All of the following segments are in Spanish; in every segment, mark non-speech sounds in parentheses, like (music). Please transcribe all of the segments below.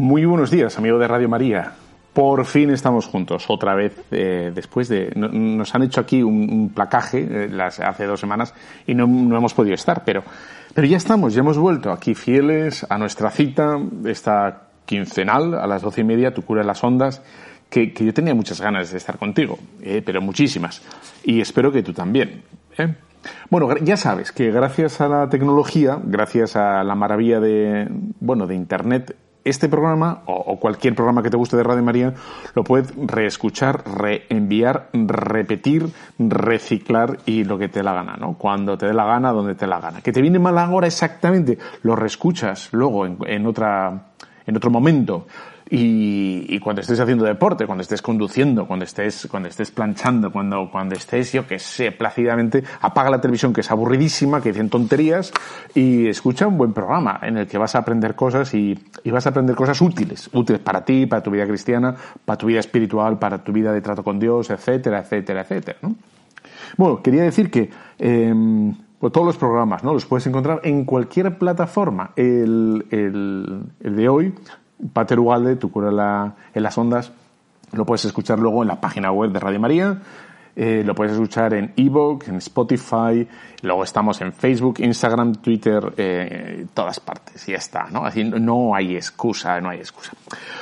Muy buenos días, amigo de Radio María. Por fin estamos juntos, otra vez, eh, después de... no- nos han hecho aquí un, placaje eh, las, hace dos semanas y no, hemos podido estar, pero, pero ya estamos, ya hemos vuelto aquí fieles a nuestra cita, esta quincenal, a las doce y media, Tu cura en las ondas, que, que yo tenía muchas ganas de estar contigo, eh, pero muchísimas. Y espero que tú también. ¿eh? Bueno, ya sabes que gracias a la tecnología, gracias a la maravilla de, bueno, de Internet, este programa o, cualquier programa que te guste de Radio María lo puedes reescuchar, reenviar, repetir, reciclar y lo que te la gana, ¿no? Cuando te dé la gana, donde te la gana. Que te viene mal ahora exactamente, lo reescuchas luego en, en otra, en otro momento. Y, y cuando estés haciendo deporte, cuando estés conduciendo, cuando estés, cuando estés planchando, cuando, cuando estés, yo que sé, plácidamente, apaga la televisión que es aburridísima, que dicen tonterías, y escucha un buen programa en el que vas a aprender cosas y, y vas a aprender cosas útiles, útiles para ti, para tu vida cristiana, para tu vida espiritual, para tu vida de trato con Dios, etcétera, etcétera, etcétera, ¿no? Bueno, quería decir que eh, pues todos los programas, ¿no? Los puedes encontrar en cualquier plataforma. El, el de hoy, Pater Ugalde, Tu cura la- en las ondas, lo puedes escuchar luego en la página web de Radio María. eh, lo puedes escuchar en Evox, en Spotify, luego estamos en Facebook, Instagram, Twitter, eh, todas partes, y ya está, ¿no? Así no- no hay excusa, no hay excusa.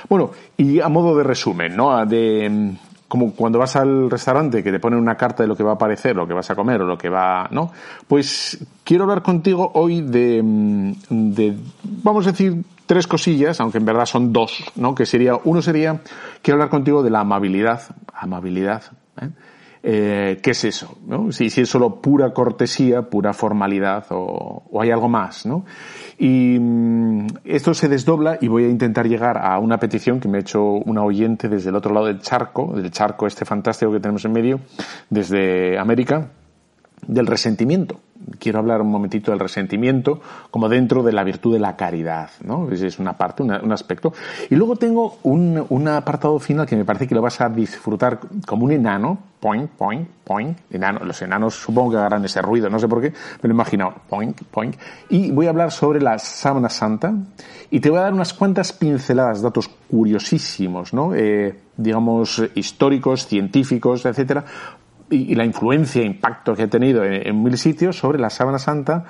Bueno, y a modo de resumen, ¿no? De, mm, como cuando vas al restaurante que te ponen una carta de lo que va a aparecer, lo que vas a comer o lo que va, ¿no? Pues quiero hablar contigo hoy de, mm, de vamos a decir, tres cosillas, aunque en verdad son dos, ¿no? Que sería, uno sería, quiero hablar contigo de la amabilidad, amabilidad, ¿eh? Eh, ¿Qué es eso? ¿no? Si, es solo pura cortesía, pura formalidad o, o hay algo más, ¿no? Y mm, esto se desdobla y voy a intentar llegar a una petición que me ha hecho una oyente desde el otro lado del charco, del charco este fantástico que tenemos en medio, desde América, del resentimiento. Quiero hablar un momentito del resentimiento como dentro de la virtud de la caridad, ¿no? Es una parte, una- un aspecto. Y luego tengo un, un apartado final que me parece que lo vas a disfrutar como un enano, point, point, point, enano. Los enanos supongo que harán ese ruido, no sé por qué, me lo he imaginado, point, point. Y voy a hablar sobre la sábana santa y te voy a dar unas cuantas pinceladas, datos curiosísimos, ¿no? Eh, digamos, históricos, científicos, etcétera, y, la influencia e impacto que ha tenido en, mil sitios sobre la sábana santa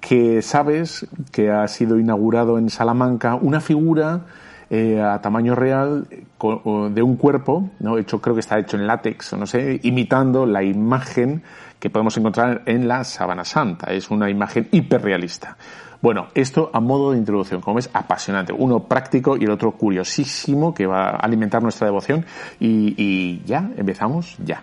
que sabes que ha sido inaugurado en Salamanca una figura eh, a tamaño real de un cuerpo, ¿no? hecho, creo que está hecho en látex, no sé, imitando la imagen que podemos encontrar en la sábana santa. Es una imagen hiperrealista. Bueno, esto a modo de introducción, como ves, apasionante. Uno práctico y el otro curiosísimo que va a alimentar nuestra devoción. Y ya, empezamos ya.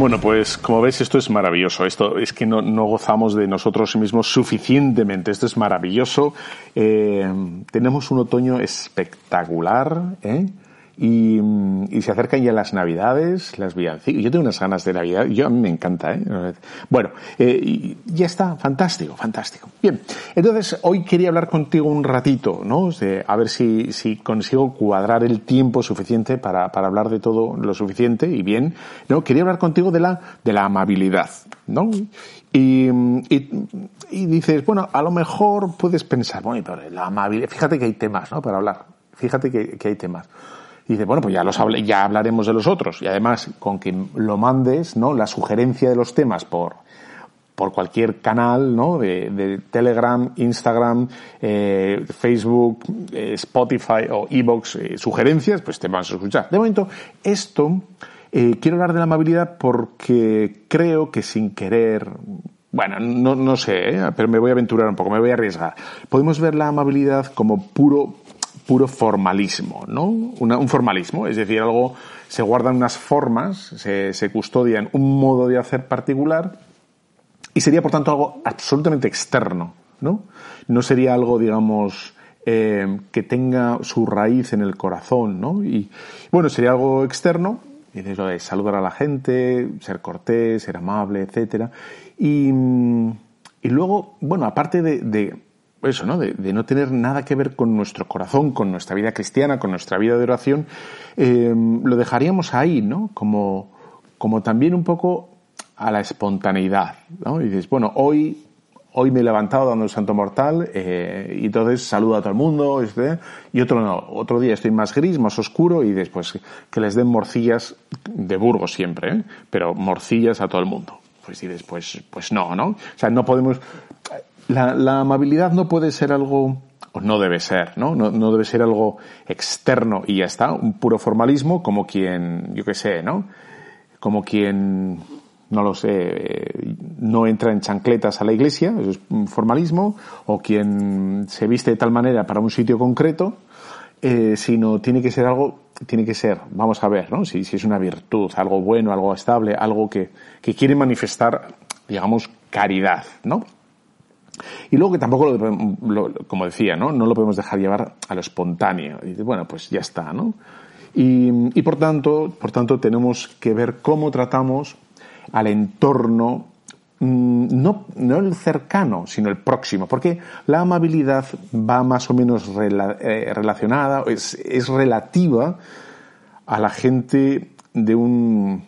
Bueno, pues como ves, esto es maravilloso. Esto es que no, no gozamos de nosotros mismos suficientemente. Esto es maravilloso. Eh, tenemos un otoño espectacular. ¿eh? Y, y, se acercan ya las navidades, las villancicas. Yo tengo unas ganas de Navidad, yo a mí me encanta, ¿eh? Bueno, eh, ya está, fantástico, fantástico. Bien, entonces hoy quería hablar contigo un ratito, ¿no? De, a ver si, si consigo cuadrar el tiempo suficiente para, para hablar de todo lo suficiente y bien, ¿no? Quería hablar contigo de la, de la amabilidad, ¿no? Y, y, y dices, bueno, a lo mejor puedes pensar, bueno, pero la amabilidad, fíjate que hay temas, ¿no? Para hablar, fíjate que, que hay temas. Dice, bueno, pues ya, los hable, ya hablaremos de los otros. Y además, con que lo mandes, ¿no? La sugerencia de los temas por, por cualquier canal, ¿no? De, de Telegram, Instagram, eh, Facebook, eh, Spotify o Evox, eh, sugerencias, pues te vamos a escuchar. De momento, esto, eh, quiero hablar de la amabilidad porque creo que sin querer, bueno, no, no sé, pero me voy a aventurar un poco, me voy a arriesgar. Podemos ver la amabilidad como puro puro formalismo, ¿no? Un formalismo, es decir, algo, se guardan unas formas, se, se, custodian un modo de hacer particular y sería, por tanto, algo absolutamente externo, ¿no? No sería algo, digamos, eh, que tenga su raíz en el corazón, ¿no? Y, bueno, sería algo externo, y lo de saludar a la gente, ser cortés, ser amable, etcétera. Y, y luego, bueno, aparte de eso, ¿no? De, no tener nada que ver con nuestro corazón, con nuestra vida cristiana, con nuestra vida de oración, eh, lo dejaríamos ahí, ¿no? Como, como también un poco a la espontaneidad, ¿no? Y dices, bueno, hoy, hoy me he levantado dando el santo mortal, eh, y entonces saludo a todo el mundo, este, y otro no, otro día estoy más gris, más oscuro, y después que les den morcillas de Burgos siempre, ¿eh? Pero morcillas a todo el mundo. Pues y después, pues no, ¿no? O sea, no podemos, la, amabilidad no puede ser algo, o no debe ser, ¿no? ¿no? No, debe ser algo externo y ya está, un puro formalismo como quien, yo qué sé, ¿no? Como quien, no lo sé, no entra en chancletas a la iglesia, eso es un formalismo, o quien se viste de tal manera para un sitio concreto, eh, sino tiene que ser algo, tiene que ser, vamos a ver, ¿no? Si, si es una virtud, algo bueno, algo estable, algo que, que quiere manifestar, digamos, caridad, ¿no? Y luego que tampoco, lo, lo, como decía, ¿no? no lo podemos dejar llevar a lo espontáneo. Y bueno, pues ya está, ¿no? Y, y por, tanto, por tanto tenemos que ver cómo tratamos al entorno no, no el cercano, sino el próximo, porque la amabilidad va más o menos eh, relacionada, es, es relativa a la gente de un,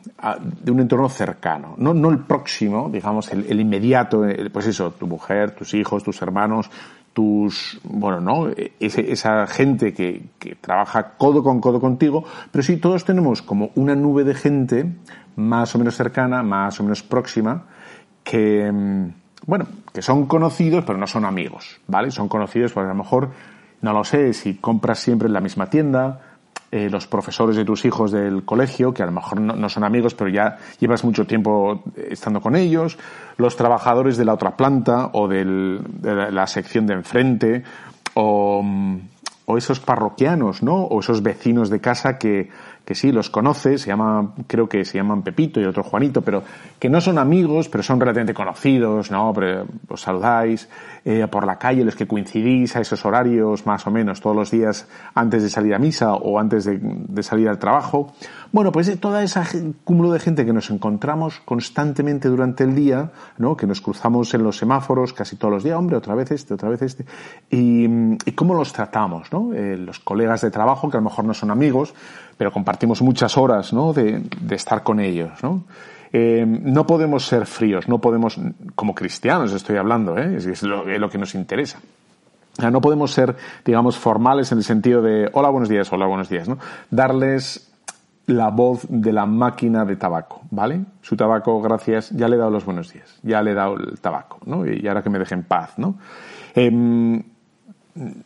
de un entorno cercano, no, no el próximo, digamos, el, el inmediato, pues eso, tu mujer, tus hijos, tus hermanos, tus, bueno, ¿no? Ese, esa gente que, que trabaja codo con codo contigo, pero sí, todos tenemos como una nube de gente más o menos cercana, más o menos próxima, que, bueno, que son conocidos, pero no son amigos, ¿vale? Son conocidos porque a lo mejor, no lo sé, si compras siempre en la misma tienda, eh, los profesores de tus hijos del colegio, que a lo mejor no, son amigos, pero ya llevas mucho tiempo estando con ellos, los trabajadores de la otra planta o del, de la sección de enfrente, o, o esos parroquianos, ¿no? O esos vecinos de casa que, sí, los conoces, se llama, creo que se llaman Pepito y otro Juanito, pero que no son amigos, pero son relativamente conocidos, ¿no? Pero os saludáis eh, por la calle, los que coincidís a esos horarios más o menos todos los días antes de salir a misa o antes de, salir al trabajo. Bueno, pues toda esa cúmulo de gente que nos encontramos constantemente durante el día, ¿no? Que nos cruzamos en los semáforos casi todos los días, hombre, otra vez este, otra vez este, y, y cómo los tratamos, ¿no? Eh, los colegas de trabajo que a lo mejor no son amigos, pero compartimos muchas horas ¿no? de, estar con ellos. ¿no? Eh, no podemos ser fríos, no podemos, como cristianos estoy hablando, ¿eh? es, lo, que nos interesa. No podemos ser, digamos, formales en el sentido de hola, buenos días, hola, buenos días, ¿no? Darles la voz de la máquina de tabaco, ¿vale? Su tabaco, gracias, ya le he dado los buenos días, ya le he dado el tabaco, ¿no? Y ahora que me deje en paz, ¿no? Eh,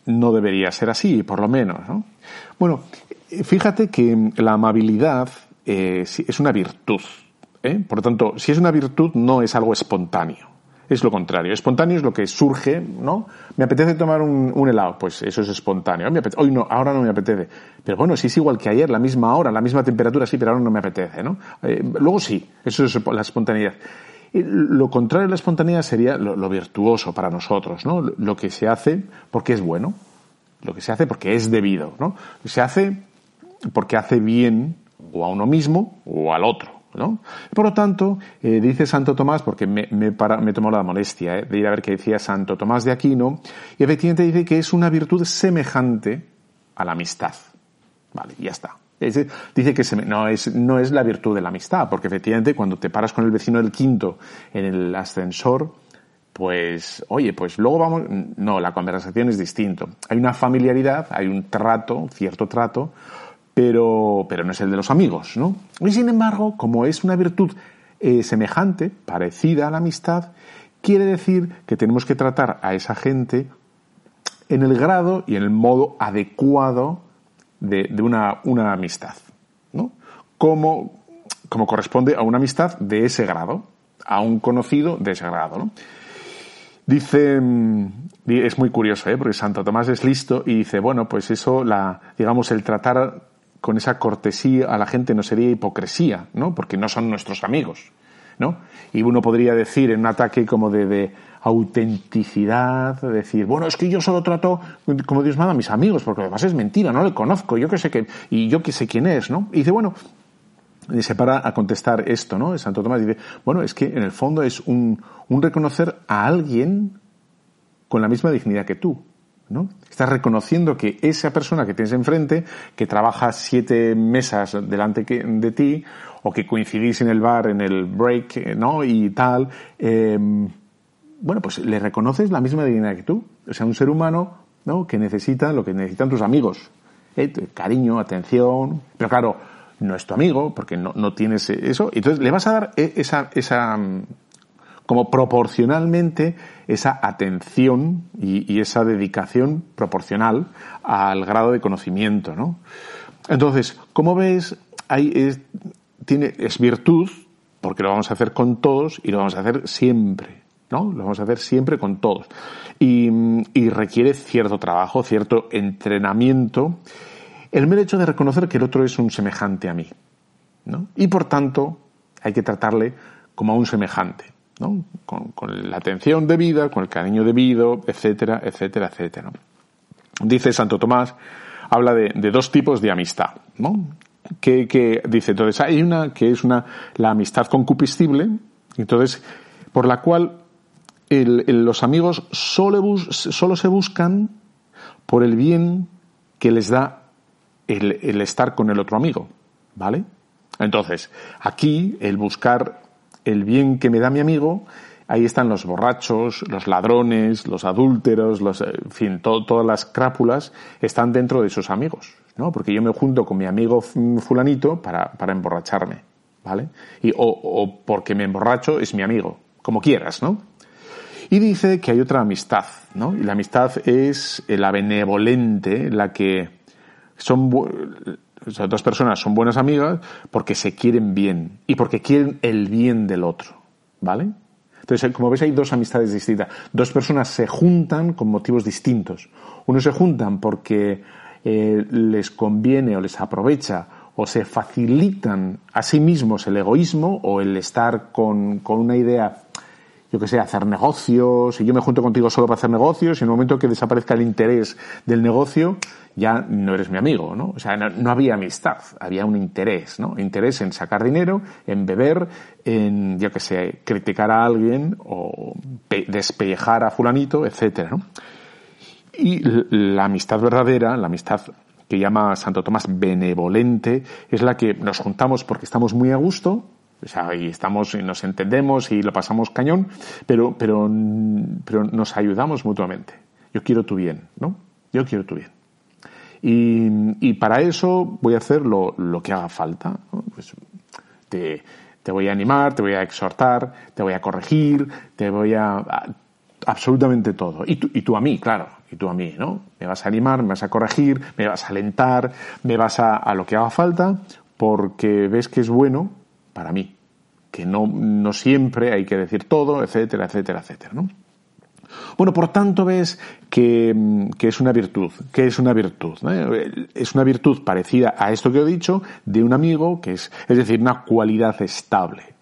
no debería ser así, por lo menos, ¿no? Bueno, Fíjate que la amabilidad eh, es una virtud. ¿eh? Por lo tanto, si es una virtud, no es algo espontáneo. es lo contrario. Espontáneo es lo que surge, ¿no? Me apetece tomar un, helado, pues eso es espontáneo. Hoy no, ahora no me apetece. Pero bueno, si es igual que ayer, la misma hora, la misma temperatura, sí, pero ahora no me apetece, ¿no? Eh, luego sí, eso es la espontaneidad. Lo contrario de la espontaneidad sería lo, virtuoso para nosotros, ¿no? Lo que se hace porque es bueno, lo que se hace porque es debido, ¿no? Se hace porque hace bien o a uno mismo o al otro. ¿no? Por lo tanto, eh, dice Santo Tomás, porque me, me, me tomó la molestia eh, de ir a ver qué decía Santo Tomás de Aquino, y efectivamente dice que es una virtud semejante a la amistad. Vale, ya está. dice que no, es, no es la virtud de la amistad, porque efectivamente cuando te paras con el vecino del quinto en el ascensor, pues, oye, pues luego vamos, no, la conversación es distinto. Hay una familiaridad, hay un trato, cierto trato, pero, pero no es el de los amigos, ¿no? Y sin embargo, como es una virtud eh, semejante, parecida a la amistad, quiere decir que tenemos que tratar a esa gente en el grado y en el modo adecuado de, una, una, amistad, ¿no? Como, como corresponde a una amistad de ese grado, a un conocido de ese grado, ¿no? Dice, mm, es muy curioso, ¿eh? porque Santo Tomás es listo y dice, bueno, pues eso, la, digamos, el tratar con esa cortesía a la gente no sería hipocresía, ¿no? Porque no son nuestros amigos, ¿no? Y uno podría decir en un ataque como de, de autenticidad, decir, bueno, es que yo solo trato como Dios manda a mis amigos, porque además es mentira, no le conozco, yo que sé que, y yo que sé quién es, ¿no? Y dice, bueno, y se para a contestar esto, ¿no? Santo Tomás dice, bueno, es que en el fondo es un, un reconocer a alguien con la misma dignidad que tú. ¿No? Estás reconociendo que esa persona que tienes enfrente, que trabaja siete mesas delante de ti, o que coincidís en el bar, en el break, ¿no? Y tal, em, bueno, pues le reconoces la misma dignidad que tú. O sea, un ser humano, ¿no? Que necesita lo que necesitan tus amigos. ¿eh? Cariño, atención. Pero claro, no es tu amigo, porque no, no tienes eso. Entonces le vas a dar e, esa, esa, como proporcionalmente esa atención y, esa dedicación proporcional al grado de conocimiento, ¿no? Entonces, como ves, hay, es, tiene, es virtud, porque lo vamos a hacer con todos y lo vamos a hacer siempre, ¿no? Lo vamos a hacer siempre con todos. Y, y requiere cierto trabajo, cierto entrenamiento, el mero hecho de reconocer que el otro es un semejante a mí, ¿no? Y por tanto, hay que tratarle como a un semejante. ¿No? Con, la atención debida, con el cariño debido, etcétera, etcétera, etcétera. Dice Santo Tomás, habla de, dos tipos de amistad, ¿no? Que, dice, entonces hay una que es una, la amistad concupiscible, entonces, por la cual los amigos solo, solo se buscan por el bien que les da el estar con el otro amigo, ¿vale? Entonces, aquí el buscar el bien que me da mi amigo, ahí están los borrachos, los ladrones, los adúlteros, los, en fin, todas las crápulas están dentro de esos amigos, ¿no? Porque yo me junto con mi amigo fulanito para, para emborracharme, ¿vale? Y, o, o porque me emborracho es mi amigo, como quieras, ¿no? Y dice que hay otra amistad, ¿no? Y la amistad es la benevolente, la que son esas dos personas son buenas amigas porque se quieren bien y porque quieren el bien del otro, ¿vale? Entonces, como ves, hay dos amistades distintas. Dos personas se juntan con motivos distintos. Uno se juntan porque eh, les conviene o les aprovecha o se facilitan a sí mismos el egoísmo o el estar con, con una idea yo que sé, hacer negocios, y yo me junto contigo solo para hacer negocios, y en el momento que desaparezca el interés del negocio, ya no eres mi amigo, ¿no? O sea, no, había amistad, había un interés, ¿no? Interés en sacar dinero, en beber, en, yo que sé, criticar a alguien o despellejar a fulanito, etcétera, ¿no? Y la amistad verdadera, la amistad que llama Santo Tomás benevolente, es la que nos juntamos porque estamos muy a gusto, y estamos, y nos entendemos y lo pasamos cañón, pero, pero, pero nos ayudamos mutuamente. Yo quiero tu bien, ¿no? Yo quiero tu bien. Y, y para eso voy a hacer lo, lo que haga falta. Pues te, te, voy a animar, te voy a exhortar, te voy a corregir, te voy a, absolutamente todo. Y tú, y tú a mí, claro, y tú a mí, ¿no? Me vas a animar, me vas a corregir, me vas a alentar, me vas a, a lo que haga falta, porque ves que es bueno para mí que no, no siempre hay que decir todo, etcétera, etcétera, etcétera, ¿no? Bueno, por tanto ves que, es una virtud. ¿Qué es una virtud? Es una virtud parecida a esto que he dicho de un amigo, que es, es decir, una cualidad estable.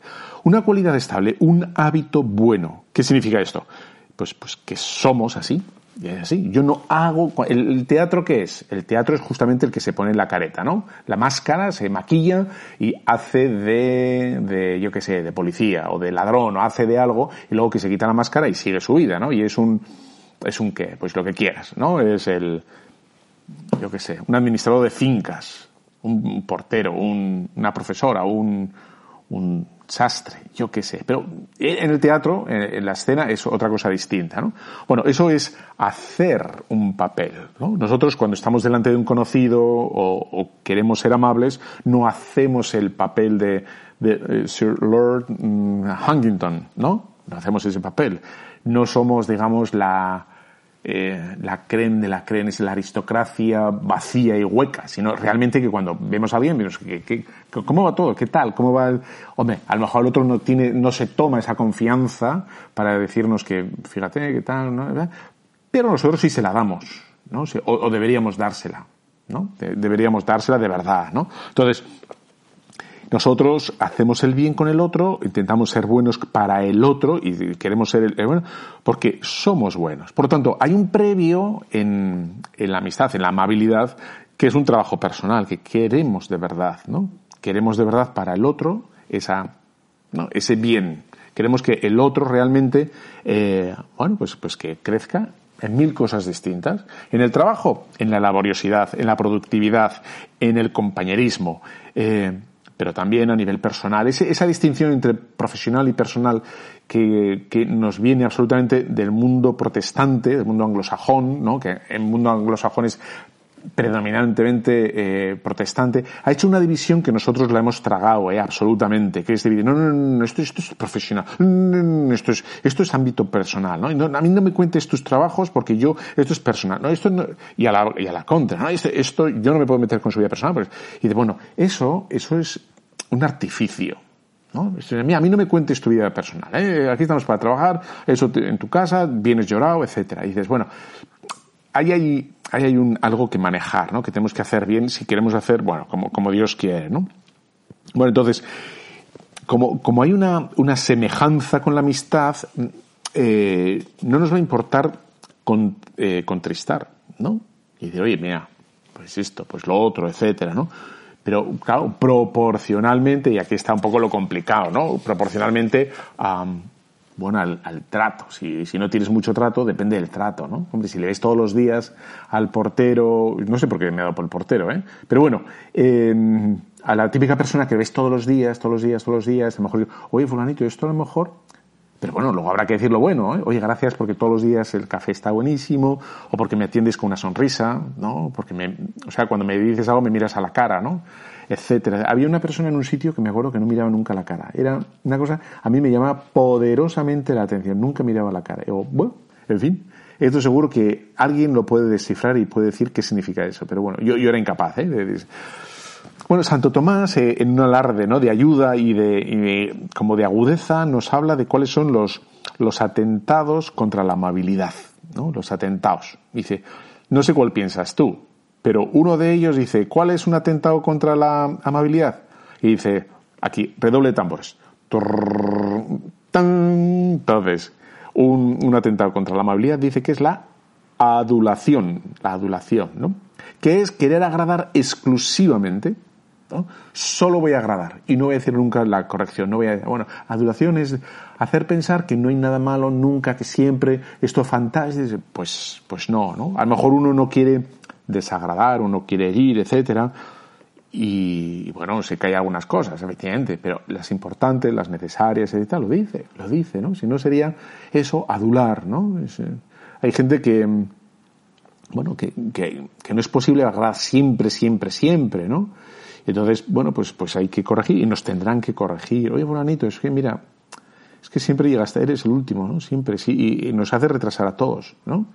Una cualidad estable, un hábito bueno. ¿Qué significa esto? Pues, pues que somos así, es así. Yo no hago. ¿El, teatro qué es? El teatro es justamente el que se pone la careta, ¿no? La máscara se maquilla y hace de, de yo qué sé, de policía o de ladrón o hace de algo y luego que se quita la máscara y sigue su vida, ¿no? Y es un. ¿Es un qué? Pues lo que quieras, ¿no? Es el. Yo qué sé, un administrador de fincas, un portero, un, una profesora, un, un sastre, yo qué sé. Pero en el teatro, en la escena, es otra cosa distinta, ¿no? Bueno, eso es hacer un papel, ¿no? Nosotros cuando estamos delante de un conocido o, queremos ser amables, no hacemos el papel de, de, Sir Lord mm, Huntington, ¿no? No hacemos ese papel. No somos, digamos, la, eh, la creen de la creen es la aristocracia vacía y hueca, sino realmente que cuando vemos a alguien, vemos que, ¿cómo va todo? ¿Qué tal? ¿Cómo va el...? Hombre, a lo mejor el otro no tiene, no se toma esa confianza para decirnos que, fíjate, ¿qué tal? ¿no? Pero nosotros sí se la damos, ¿no? O, deberíamos dársela, ¿no? deberíamos dársela de verdad, ¿no? Entonces, nosotros hacemos el bien con el otro, intentamos ser buenos para el otro y queremos ser el, bueno porque somos buenos. Por lo tanto, hay un previo en, en la amistad, en la amabilidad, que es un trabajo personal, que queremos de verdad, ¿no? Queremos de verdad para el otro esa, ¿no? ese bien. Queremos que el otro realmente, eh, bueno, pues, pues que crezca en mil cosas distintas. En el trabajo, en la laboriosidad, en la productividad, en el compañerismo. Eh, pero también a nivel personal. esa distinción entre profesional y personal que, que, nos viene absolutamente del mundo protestante, del mundo anglosajón, ¿no? que el mundo anglosajón es predominantemente eh, protestante, ha hecho una división que nosotros la hemos tragado, eh, absolutamente, que es dividir, no, no, no, esto, esto es profesional, no, esto es, esto es ámbito personal, ¿no? a mí no me cuentes tus trabajos porque yo, esto es personal, ¿no? Esto y a la, y a la contra, ¿no? Esto, yo no me puedo meter con su vida personal, y de, bueno, eso, eso es un artificio. ¿no? a mí no me cuentes tu vida personal. ¿eh? Aquí estamos para trabajar, eso en tu casa, vienes llorado, etcétera. Y dices, bueno, ahí hay, hay un, algo que manejar, ¿no? Que tenemos que hacer bien si queremos hacer, bueno, como, como Dios quiere, ¿no? Bueno, entonces, como, como hay una, una semejanza con la amistad, eh, no nos va a importar con, eh, contristar, ¿no? Y decir, oye, mira, pues esto, pues lo otro, etcétera, ¿no? Pero, claro, proporcionalmente, y aquí está un poco lo complicado, ¿no? Proporcionalmente, bueno, al, trato. Si, si, no tienes mucho trato, depende del trato, ¿no? Hombre, si le ves todos los días al portero, no sé por qué me ha dado por el portero, ¿eh? Pero bueno, em, a la típica persona que ves todos los días, todos los días, todos los días, a lo mejor, oye, fulanito, esto a lo mejor pero bueno, luego habrá que decir lo bueno, ¿eh? Oye, gracias porque todos los días el café está buenísimo, o porque me atiendes con una sonrisa, ¿no? Porque me, o sea, cuando me dices algo me miras a la cara, ¿no? Etcétera. Había una persona en un sitio que me acuerdo que no miraba nunca la cara. Era una cosa, a mí me llamaba poderosamente la atención, nunca miraba la cara. O, bueno, en fin. Esto seguro que alguien lo puede descifrar y puede decir qué significa eso. Pero bueno, yo, yo era incapaz, ¿eh? De, bueno, Santo Tomás, eh, en un alarde ¿no? de ayuda y de, como de agudeza, nos habla de cuáles son los, los atentados contra la amabilidad, ¿no? los atentados. Dice, no sé cuál piensas tú, pero uno de ellos dice, ¿cuál es un atentado contra la amabilidad? Y dice, aquí, redoble de tambores. Entonces, un, un atentado contra la amabilidad dice que es la adulación, la adulación, ¿no? Que es querer agradar exclusivamente Solo voy a agradar y no voy a decir nunca la corrección. No voy a, bueno, adulación es hacer pensar que no hay nada malo nunca, que siempre esto fantástico. Pues, pues no, ¿no? A lo mejor uno no quiere desagradar, uno quiere herir, etcétera. Y bueno, sé que hay algunas cosas, efectivamente, pero las importantes, las necesarias, etcétera, lo dice, lo dice, ¿no? Si no sería eso adular, ¿no? Eh, hay gente que, bueno, que, que, no es posible agradar siempre, siempre, siempre, ¿no? Entonces, bueno, pues, pues hay que corregir y nos tendrán que corregir. Oye, bonito, es que mira, es que siempre llegas, eres el último, ¿no? Siempre, sí, y, nos hace retrasar a todos, ¿no?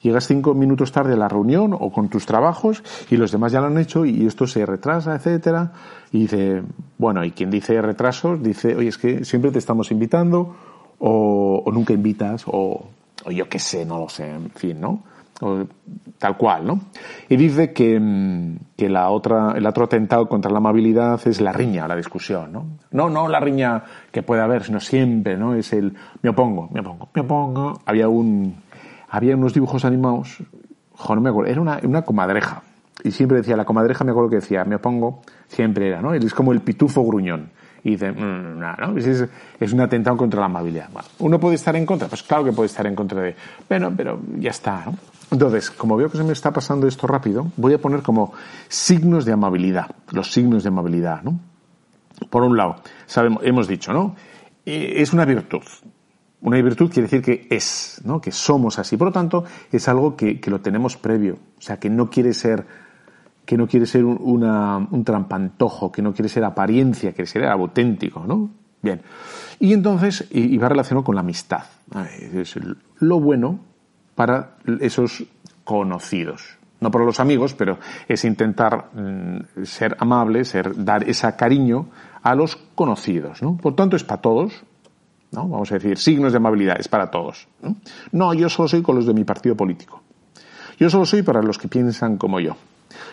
Llegas cinco minutos tarde a la reunión o con tus trabajos y los demás ya lo han hecho y esto se retrasa, etcétera. Y dice, bueno, y quien dice retrasos dice, oye, es que siempre te estamos invitando o, nunca invitas o, yo qué sé, no lo sé, en fin, ¿no? tal cual, ¿no? Y dice que, que, la otra, el otro atentado contra la amabilidad es la riña, la discusión, ¿no? No, no la riña que puede haber, sino siempre, ¿no? Es el me opongo, me opongo, me opongo. Había un, había unos dibujos animados, jo, no me acuerdo, era una, una comadreja. Y siempre decía, la comadreja me acuerdo que decía, me opongo, siempre era, ¿no? Es como el pitufo gruñón. Y dice, mm, no, Es, es, un atentado contra la amabilidad. Bueno, ¿Uno puede estar en contra? Pues claro que puede estar en contra de, bueno, pero ya está, ¿no? Entonces, como veo que se me está pasando esto rápido, voy a poner como signos de amabilidad, los signos de amabilidad, ¿no? Por un lado, sabemos, hemos dicho, ¿no? Eh, es una virtud. Una virtud quiere decir que es, ¿no? Que somos así. Por lo tanto, es algo que, que lo tenemos previo. O sea, que no quiere ser, que no quiere ser un, un trampantojo, que no quiere ser apariencia, quiere ser auténtico, ¿no? Bien. Y entonces, y, va relacionado con la amistad. Es lo bueno para esos conocidos. No para los amigos, pero es intentar mm, ser amable, ser, dar ese cariño a los conocidos. ¿no? Por tanto, es para todos. ¿No? Vamos a decir, signos de amabilidad, es para todos. ¿no? yo solo soy con los de mi partido político. Yo solo soy para los que piensan como yo.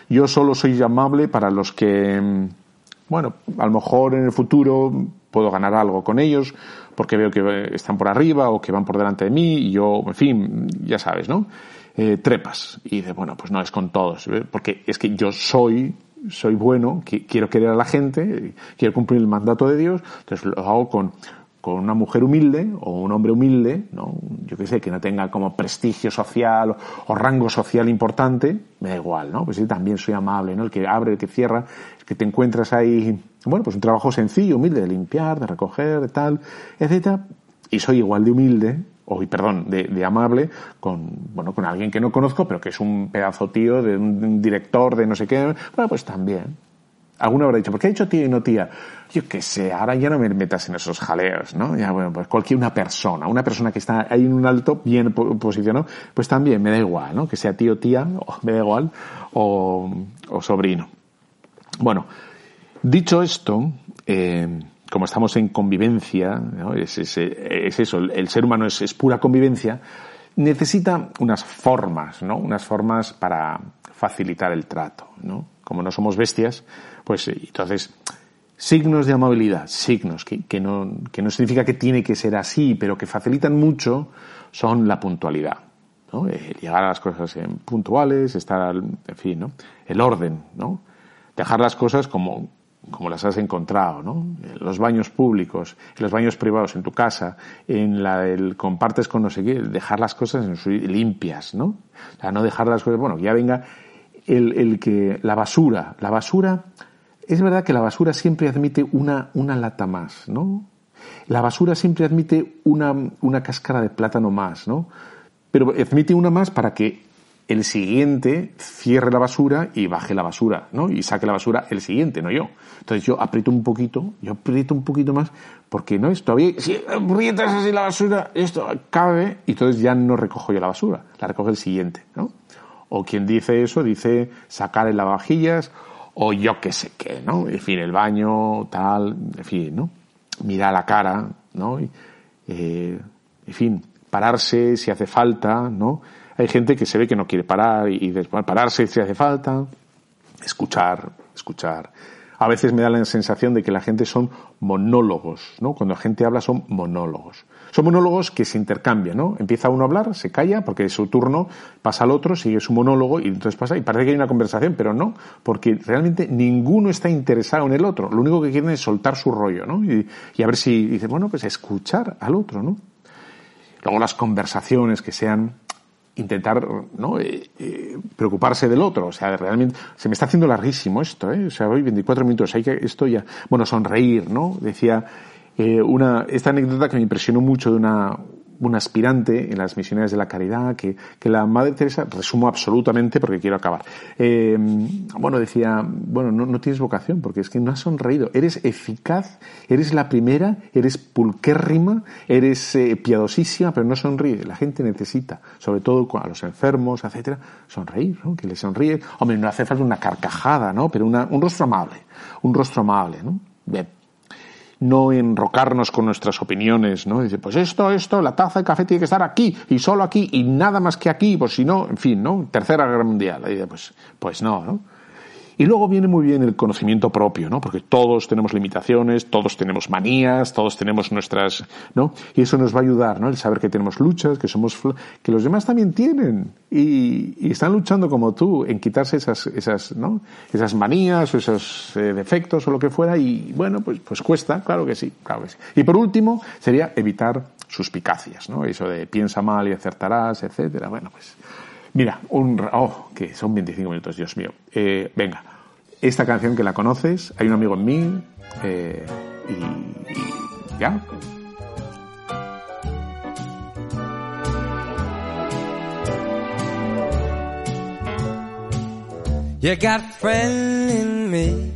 Yo solo soy amable para los que, mm, bueno, a lo mejor en el futuro puedo ganar algo con ellos, porque veo que están por arriba o que van por delante de mí y yo, en fin, ya sabes, ¿no? Eh, trepas. Y de, bueno, pues no es con todos, ¿eh? porque es que yo soy, soy bueno, quiero querer a la gente, quiero cumplir el mandato de Dios, entonces lo hago con, con una mujer humilde o un hombre humilde, ¿no? yo qué sé, que no tenga como prestigio social o, rango social importante, me da igual, ¿no? Pues sí, también soy amable, ¿no? El que abre, el que cierra, el que te encuentras ahí, bueno, pues un trabajo sencillo, humilde, de limpiar, de recoger, de tal, etcétera, y soy igual de humilde, o perdón, de, de, amable con, bueno, con alguien que no conozco, pero que es un pedazo tío de un director de no sé qué, bueno, pues también, Alguno habrá dicho, ¿por qué ha dicho tía y no tía? Yo qué sé, ahora ya no me metas en esos jaleos, ¿no? Ya, bueno, pues cualquier una persona, una persona que está ahí en un alto, bien posicionado, pues también me da igual, ¿no? Que sea tío, tía, (laughs) me da igual, o, o sobrino. Bueno, dicho esto, eh, como estamos en convivencia, ¿no? es, es, es, eso, el ser humano es, es pura convivencia, necesita unas formas, ¿no? Unas formas para facilitar el trato, ¿no? Como no somos bestias, pues eh, entonces, signos de amabilidad, signos que, que, no, que no significa que tiene que ser así, pero que facilitan mucho, son la puntualidad. ¿no? llegar a las cosas en puntuales, estar, en fin, ¿no? el orden, ¿no? dejar las cosas como, como las has encontrado, ¿no? los baños públicos, en los baños privados en tu casa, en la del compartes con no sé qué, dejar las cosas limpias, ¿no? O sea, no dejar las cosas, bueno, ya venga el, el que, la basura, la basura, es verdad que la basura siempre admite una, una lata más, ¿no? La basura siempre admite una, una cáscara de plátano más, ¿no? Pero admite una más para que el siguiente cierre la basura y baje la basura, ¿no? Y saque la basura el siguiente, no yo. Entonces yo aprieto un poquito, yo aprieto un poquito más, porque no es todavía, si aprietas así la basura, esto cabe, y entonces ya no recojo yo la basura, la recoge el siguiente, ¿no? O quien dice eso dice sacar el lavavajillas o yo qué sé qué, ¿no? En fin, el baño, tal, en fin, ¿no? Mirar la cara, ¿no? Eh, en fin, pararse si hace falta, ¿no? Hay gente que se ve que no quiere parar y, después pararse si hace falta, escuchar, escuchar. A veces me da la sensación de que la gente son monólogos, ¿no? Cuando la gente habla son monólogos. Son monólogos que se intercambian, ¿no? Empieza uno a hablar, se calla, porque es su turno, pasa al otro, sigue su monólogo y entonces pasa y parece que hay una conversación, pero no, porque realmente ninguno está interesado en el otro. Lo único que quieren es soltar su rollo, ¿no? Y, a ver si dice, bueno, pues escuchar al otro, ¿no? Luego las conversaciones que sean intentar ¿no? Eh, eh, preocuparse del otro. O sea, realmente se me está haciendo larguísimo esto, ¿eh? O sea, hoy 24 minutos, hay que esto ya, bueno, sonreír, ¿no? Decía eh, una, esta anécdota que me impresionó mucho de una, un aspirante en las misiones de la caridad, que, que la Madre Teresa, resumo absolutamente porque quiero acabar. Eh, bueno, decía, bueno, no, no, tienes vocación porque es que no has sonreído. Eres eficaz, eres la primera, eres pulquérrima, eres eh, piadosísima, pero no sonríe. La gente necesita, sobre todo a los enfermos, etcétera, sonreír, ¿no? Que le sonríe. Hombre, no hace falta una carcajada, ¿no? Pero una, un rostro amable, un rostro amable, ¿no? No enrocarnos con nuestras opiniones, ¿no? Dice, pues esto, esto, la taza de café tiene que estar aquí y solo aquí y nada más que aquí, pues si no, en fin, ¿no? Tercera Guerra Mundial. Dice, pues, pues no, ¿no? Y luego viene muy bien el conocimiento propio, ¿no? Porque todos tenemos limitaciones, todos tenemos manías, todos tenemos nuestras, ¿no? Y eso nos va a ayudar, ¿no? El saber que tenemos luchas, que somos, que los demás también tienen y, y están luchando como tú en quitarse esas, esas, ¿no? Esas manías o esos eh, defectos o lo que fuera y bueno, pues, pues cuesta, claro que sí, claro que sí. Y por último sería evitar suspicacias, ¿no? Eso de piensa mal y acertarás, etcétera. Bueno, pues Mira, un... Oh, que son 25 minutos, Dios mío. Eh, venga, esta canción que la conoces, hay un amigo en mí, eh, y, ya. You got a friend in me.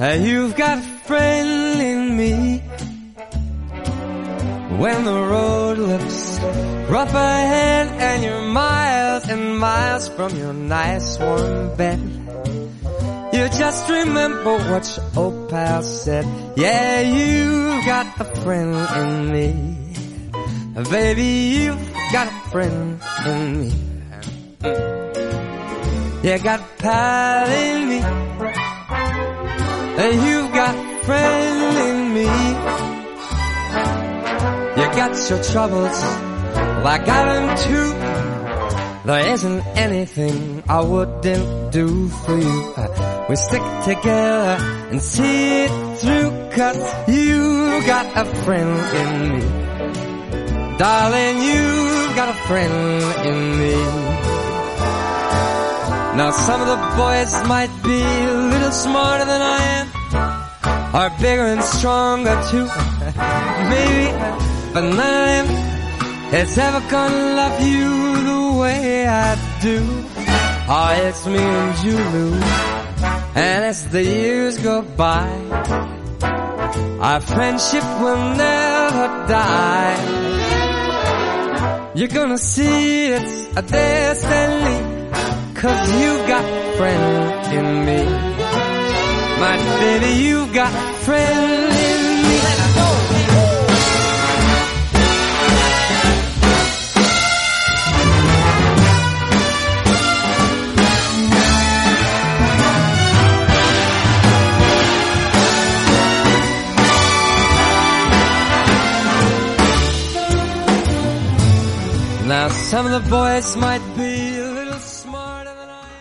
You've got a friend in me. When the road looks rough ahead and you're miles and miles from your nice warm bed. You just remember what your old pal said. Yeah, you got a friend in me. Baby, you've got a friend in me. You got a pal in me. And You've got a friend in me. Got your troubles, well, I got them too. There isn't anything I wouldn't do for you. We stick together and see it through, cause you got a friend in me. Darling, you've got a friend in me. Now some of the boys might be a little smarter than I am, or bigger and stronger too. (laughs) Maybe them is ever gonna love you the way I do. Oh, it's me and Julu, and as the years go by, our friendship will never die. You're gonna see it's a destiny, cause you got friend in me. My baby, you got friend in me.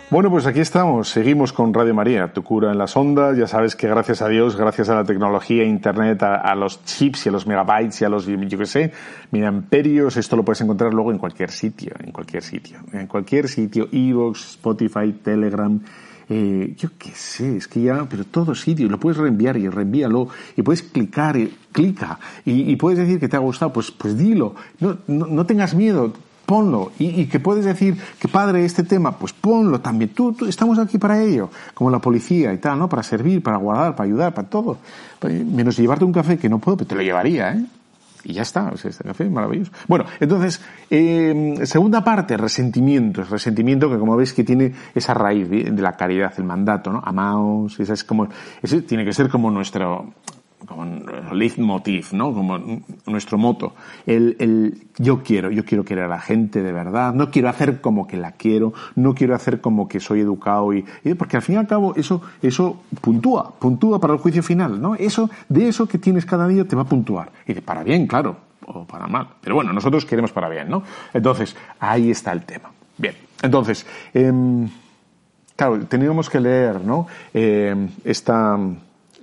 Bueno, pues aquí estamos, seguimos con Radio María, tu cura en las ondas. Ya sabes que gracias a Dios, gracias a la tecnología, internet, a, los chips y a los megabytes y a los, yo qué sé, mira, imperios, esto lo puedes encontrar luego en cualquier sitio, en cualquier sitio, en cualquier sitio, Evox, Spotify, Telegram, eh, yo qué sé, es que ya, pero todo sitio, lo puedes reenviar y reenvíalo, y puedes clicar, y, clica, y, puedes decir que te ha gustado, pues, pues dilo, no, no, tengas miedo, ponlo, y, que puedes decir que padre este tema, pues ponlo también, tú, estamos aquí para ello, como la policía y tal, ¿no? Para servir, para guardar, para ayudar, para todo, menos llevarte un café que no puedo, pero te lo llevaría, ¿eh? Y ya está, o sea, este café maravilloso. Bueno, entonces, eh, segunda parte, resentimiento. Resentimiento que como veis que tiene esa raíz de, la caridad, el mandato, ¿no? Amaos, esa es como, ese tiene que ser como nuestro, como leitmotiv, ¿no? Como nuestro moto. El, el, yo quiero, yo quiero querer a la gente de verdad, no quiero hacer como que la quiero, no quiero hacer como que soy educado y, porque al fin y al cabo eso, eso puntúa, puntúa para el juicio final, ¿no? Eso, de eso que tienes cada día te va a puntuar. Y de para bien, claro, o para mal. Pero bueno, nosotros queremos para bien, ¿no? Entonces, ahí está el tema. Bien. Entonces, eh, claro, teníamos que leer, ¿no? Eh, esta,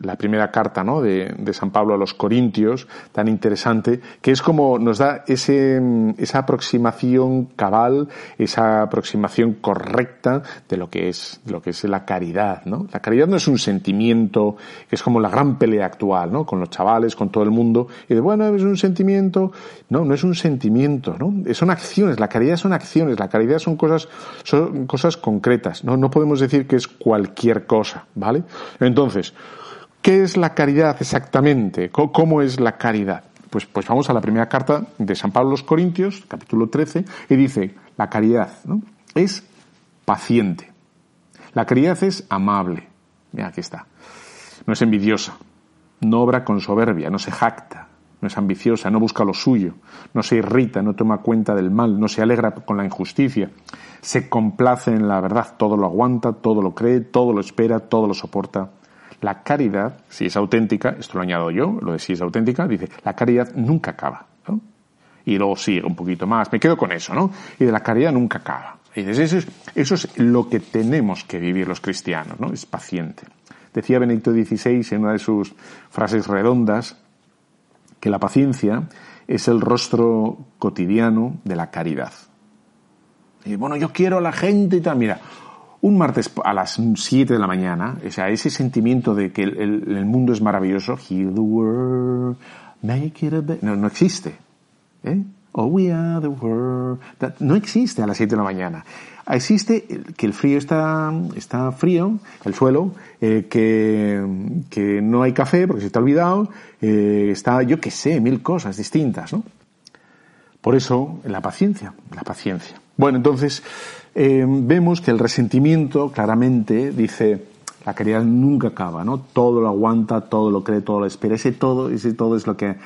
la primera carta ¿no? de, de, San Pablo a los Corintios, tan interesante, que es como nos da ese, esa aproximación cabal, esa aproximación correcta de lo que es, lo que es la caridad. ¿no? La caridad no es un sentimiento, que es como la gran pelea actual, ¿no? con los chavales, con todo el mundo, y de bueno, es un sentimiento. No, no es un sentimiento, ¿no? Son acciones, la caridad son acciones, la caridad son cosas, son cosas concretas, ¿no? No podemos decir que es cualquier cosa, ¿vale? Entonces, ¿Qué es la caridad exactamente? ¿Cómo es la caridad? Pues, pues vamos a la primera carta de San Pablo a los Corintios, capítulo 13, y dice, la caridad es paciente. La caridad es amable. Mira, aquí está. No es envidiosa. No obra con soberbia, no se jacta, no es ambiciosa, no busca lo suyo, no se irrita, no toma cuenta del mal, no se alegra con la injusticia, se complace en la verdad, todo lo aguanta, todo lo cree, todo lo espera, todo lo soporta. La caridad, si es auténtica, esto lo añado yo, lo de si es auténtica, dice, la caridad nunca acaba. Y luego sigue un poquito más, me quedo con eso, ¿no? Y de la caridad nunca acaba. Y dices, eso es, eso es lo que tenemos que vivir los cristianos, ¿no? Es paciente. Decía Benedicto XVI en una de sus frases redondas que la paciencia es el rostro cotidiano de la caridad. Y bueno, yo quiero a la gente y tal. Mira, un martes a las 7 de la mañana, o sea, ese sentimiento de que el, mundo es maravilloso, heal the world, make it a no, no existe. ¿eh? Oh, we are the world. no existe a las 7 de la mañana. Existe que el frío está, está frío, el suelo, eh, que, no hay café porque se está olvidado, eh, está, yo qué sé, mil cosas distintas, ¿no? Por eso, la paciencia, la paciencia. Bueno, entonces, eh, vemos que el resentimiento claramente dice, la caridad nunca acaba, ¿no? Todo lo aguanta, todo lo cree, todo lo espera. Ese todo, ese todo es lo que,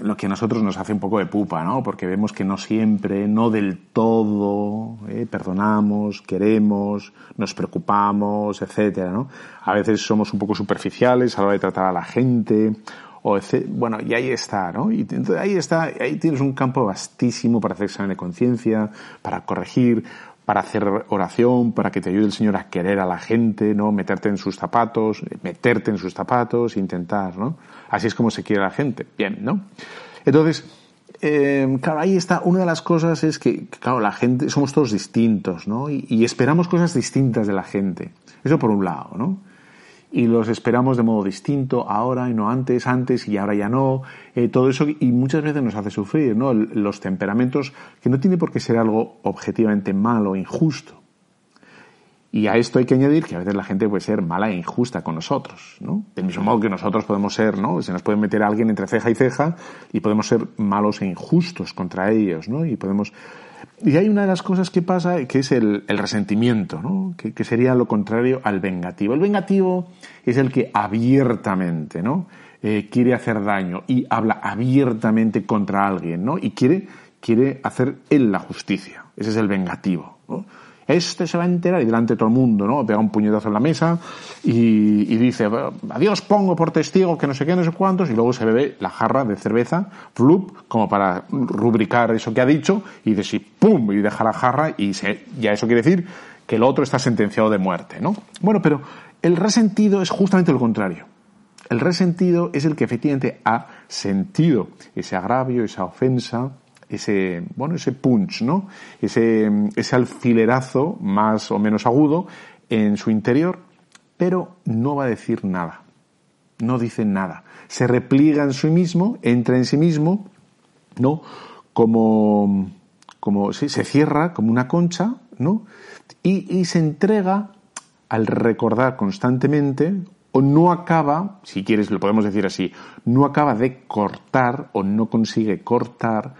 lo que a nosotros nos hace un poco de pupa, ¿no? Porque vemos que no siempre, no del todo, ¿eh? perdonamos, queremos, nos preocupamos, etcétera, ¿no? A veces somos un poco superficiales a la hora de tratar a la gente, o bueno, y ahí está, ¿no? Y ahí está, ahí tienes un campo vastísimo para hacer examen de conciencia, para corregir, para hacer oración, para que te ayude el Señor a querer a la gente, ¿no? Meterte en sus zapatos, meterte en sus zapatos, intentar, ¿no? Así es como se quiere a la gente. Bien, ¿no? Entonces, eh, claro, ahí está, una de las cosas es que, claro, la gente, somos todos distintos, ¿no? Y esperamos cosas distintas de la gente. Eso por un lado, ¿no? Y los esperamos de modo distinto ahora y no antes, antes y ahora ya no, eh, todo eso y muchas veces nos hace sufrir, ¿no? Los temperamentos, que no tiene por qué ser algo objetivamente malo o injusto. Y a esto hay que añadir que a veces la gente puede ser mala e injusta con nosotros, ¿no? Del mismo modo que nosotros podemos ser, ¿no? Se nos puede meter a alguien entre ceja y ceja y podemos ser malos e injustos contra ellos, ¿no? Y podemos y hay una de las cosas que pasa que es el, resentimiento, ¿no? Que, sería lo contrario al vengativo. El vengativo es el que abiertamente, ¿no? Eh, quiere hacer daño y habla abiertamente contra alguien, ¿no? Y quiere, quiere hacer él la justicia. Ese es el vengativo. Este se va a enterar y delante de todo el mundo, ¿no? Pega un puñetazo en la mesa y, dice, adiós pongo por testigo que no sé qué, no sé cuántos, y luego se bebe la jarra de cerveza, flup, como para rubricar eso que ha dicho, y dice, sí, pum, y deja la jarra y se, ya eso quiere decir que el otro está sentenciado de muerte, ¿no? Bueno, pero el resentido es justamente lo contrario. El resentido es el que efectivamente ha sentido ese agravio, esa ofensa, ese, bueno, ese punch, ¿no? Ese, ese alfilerazo más o menos agudo en su interior, pero no va a decir nada. No dice nada. Se repliega en sí mismo, entra en sí mismo, ¿no? Como, como, se cierra como una concha, ¿no? Y se entrega al recordar constantemente o no acaba, si quieres lo podemos decir así, no acaba de cortar o no consigue cortar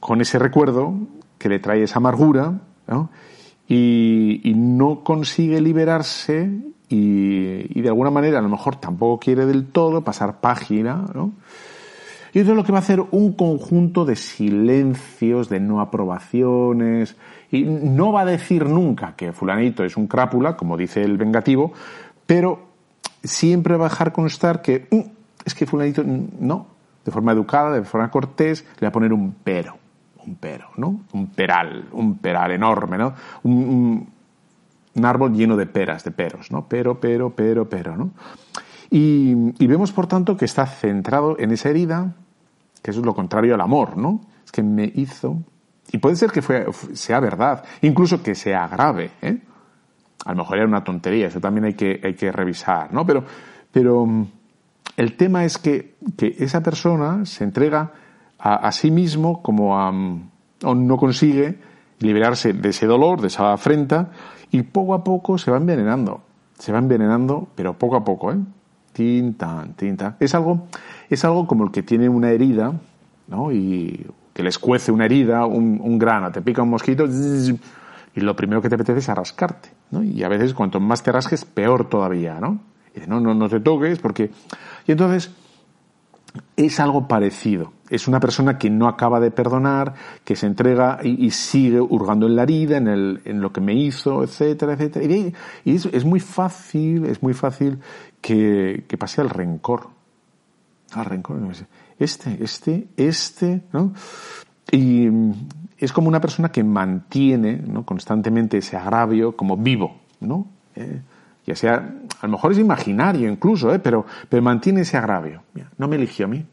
con ese recuerdo que le trae esa amargura Y, no consigue liberarse y, de alguna manera a lo mejor tampoco quiere del todo pasar página. ¿no? Y eso es lo que va a hacer un conjunto de silencios, de no aprobaciones, y no va a decir nunca que fulanito es un crápula, como dice el vengativo, pero siempre va a dejar constar que mm, es que fulanito no, de forma educada, de forma cortés, le va a poner un pero un pero, ¿no? Un peral, un peral enorme, ¿no? Un, árbol lleno de peras, de peros, ¿no? Pero, pero, pero, pero, ¿no? Y, y, vemos, por tanto, que está centrado en esa herida, que eso es lo contrario al amor, ¿no? Es que me hizo. Y puede ser que fue, sea verdad, incluso que sea grave, ¿eh? A lo mejor era una tontería, eso también hay que, hay que revisar, ¿no? Pero, pero el tema es que, que esa persona se entrega a, sí mismo como a, mm, no consigue liberarse de ese dolor, de esa afrenta, y poco a poco se va envenenando. Se va envenenando, pero poco a poco, ¿eh? Tinta, tinta. Es algo, es algo como el que tiene una herida, ¿no? Y que les cuece una herida, un, grano, te pica un mosquito, y lo primero que te apetece es rascarte, ¿no? Y a veces cuanto más te rasques, peor todavía, ¿no? Y no, no, no te toques porque... Y entonces es algo parecido. Es una persona que no acaba de perdonar, que se entrega y, sigue hurgando en la herida, en, el, en lo que me hizo, etcétera, etcétera. Y, es, es, muy fácil, es muy fácil que, que pase al rencor. Al rencor. Este, este, este, ¿no? Y es como una persona que mantiene ¿no? constantemente ese agravio como vivo, ¿no? Eh, ya sea, a lo mejor es imaginario incluso, ¿eh? pero, pero mantiene ese agravio. no me eligió a mí.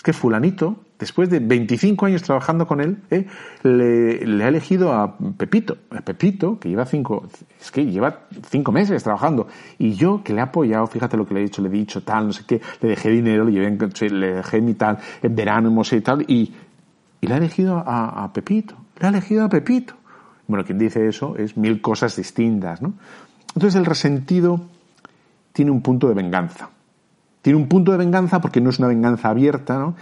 Es que fulanito, después de 25 años trabajando con él, ¿eh? le, ha elegido a Pepito. A Pepito, que lleva cinco, es que lleva cinco meses trabajando. Y yo, que le he apoyado, fíjate lo que le he dicho, le he dicho tal, no sé qué, le dejé dinero, le, llevé, le dejé mi tal, en verano hemos y tal, y, y le ha elegido a, a Pepito. Le ha elegido a Pepito. Bueno, quien dice eso es mil cosas distintas, ¿no? Entonces el resentido tiene un punto de venganza. Tiene un punto de venganza porque no es una venganza abierta, ¿no?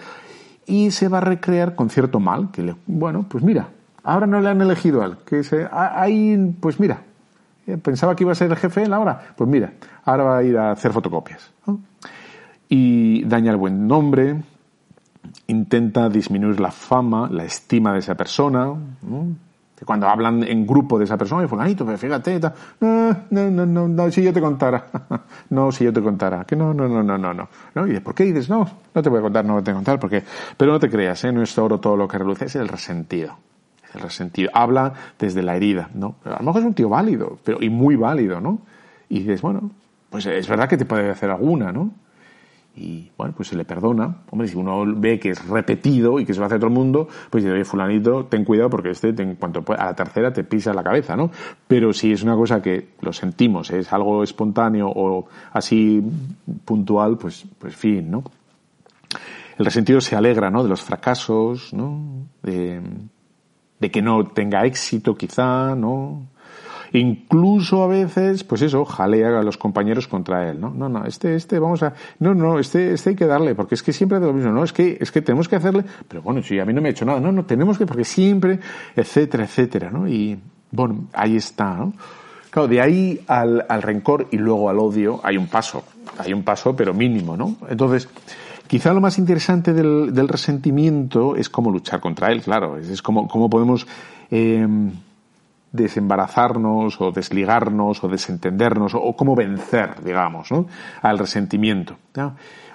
Y se va a recrear con cierto mal, que le, bueno, pues mira, ahora no le han elegido a él, que se, ahí, pues mira, eh, pensaba que iba a ser el jefe él ahora, pues mira, ahora va a ir a hacer fotocopias. Y daña el buen nombre, intenta disminuir la fama, la estima de esa persona, cuando hablan en grupo de esa persona, y fulanito, pues fíjate, no, no, no, no, no, si yo te contara, (laughs) no, si yo te contara, que no, no, no, no, no, no. Y ¿por qué dices, no, no te voy a contar, no te voy a contar, porque, pero no te creas, ¿eh? no es oro todo lo que reluce, es el resentido. El resentido. Habla desde la herida, ¿no? a lo mejor es un tío válido, pero, y muy válido, ¿no? Y dices, bueno, pues es verdad que te puede hacer alguna, ¿no? Y bueno, pues se le perdona. Hombre, si uno ve que es repetido y que se va a hacer todo el mundo, pues dice, oye, fulanito, ten cuidado porque este, en cuanto a la tercera te pisa la cabeza, ¿no? Pero si es una cosa que lo sentimos, es algo espontáneo o así puntual, pues, pues fin, ¿no? El resentido se alegra, ¿no? De los fracasos, ¿no? De que no tenga éxito quizá, ¿no? Incluso a veces, pues eso, jalea a los compañeros contra él, ¿no? No, no, este, este, vamos a, no, no, este, este hay que darle, porque es que siempre hace lo mismo, no, es que, es que tenemos que hacerle, pero bueno, si a mí no me ha hecho nada, no, no, tenemos que, porque siempre, etcétera, etcétera, ¿no? Y, bueno, ahí está, ¿no? Claro, de ahí al, al rencor y luego al odio hay un paso, hay un paso, pero mínimo, ¿no? Entonces, Quizá lo más interesante del, del, resentimiento es cómo luchar contra él, claro. Es, es cómo, cómo podemos eh, desembarazarnos o desligarnos o desentendernos o, cómo vencer, digamos, ¿no? al resentimiento.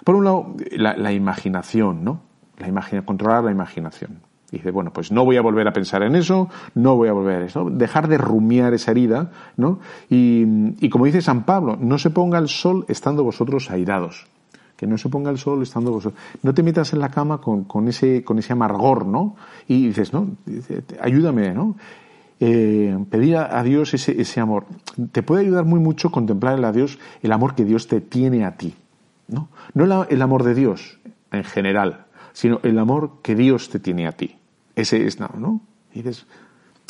Por un lado, la, imaginación, ¿no? La imagina, controlar la imaginación. dice, bueno, pues no voy a volver a pensar en eso, no voy a volver a eso. Dejar de rumiar esa herida, ¿no? Y, y como dice San Pablo, no se ponga el sol estando vosotros airados que no se ponga el sol estando vosotros. No te metas en la cama con, con, ese, con ese amargor, ¿no? Y dices, no, ayúdame, ¿no? Eh, pedir a Dios ese, ese, amor. Te puede ayudar muy mucho contemplar a Dios, el amor que Dios te tiene a ti. No, no el amor de Dios en general, sino el amor que Dios te tiene a ti. Ese es, ¿no? Y dices,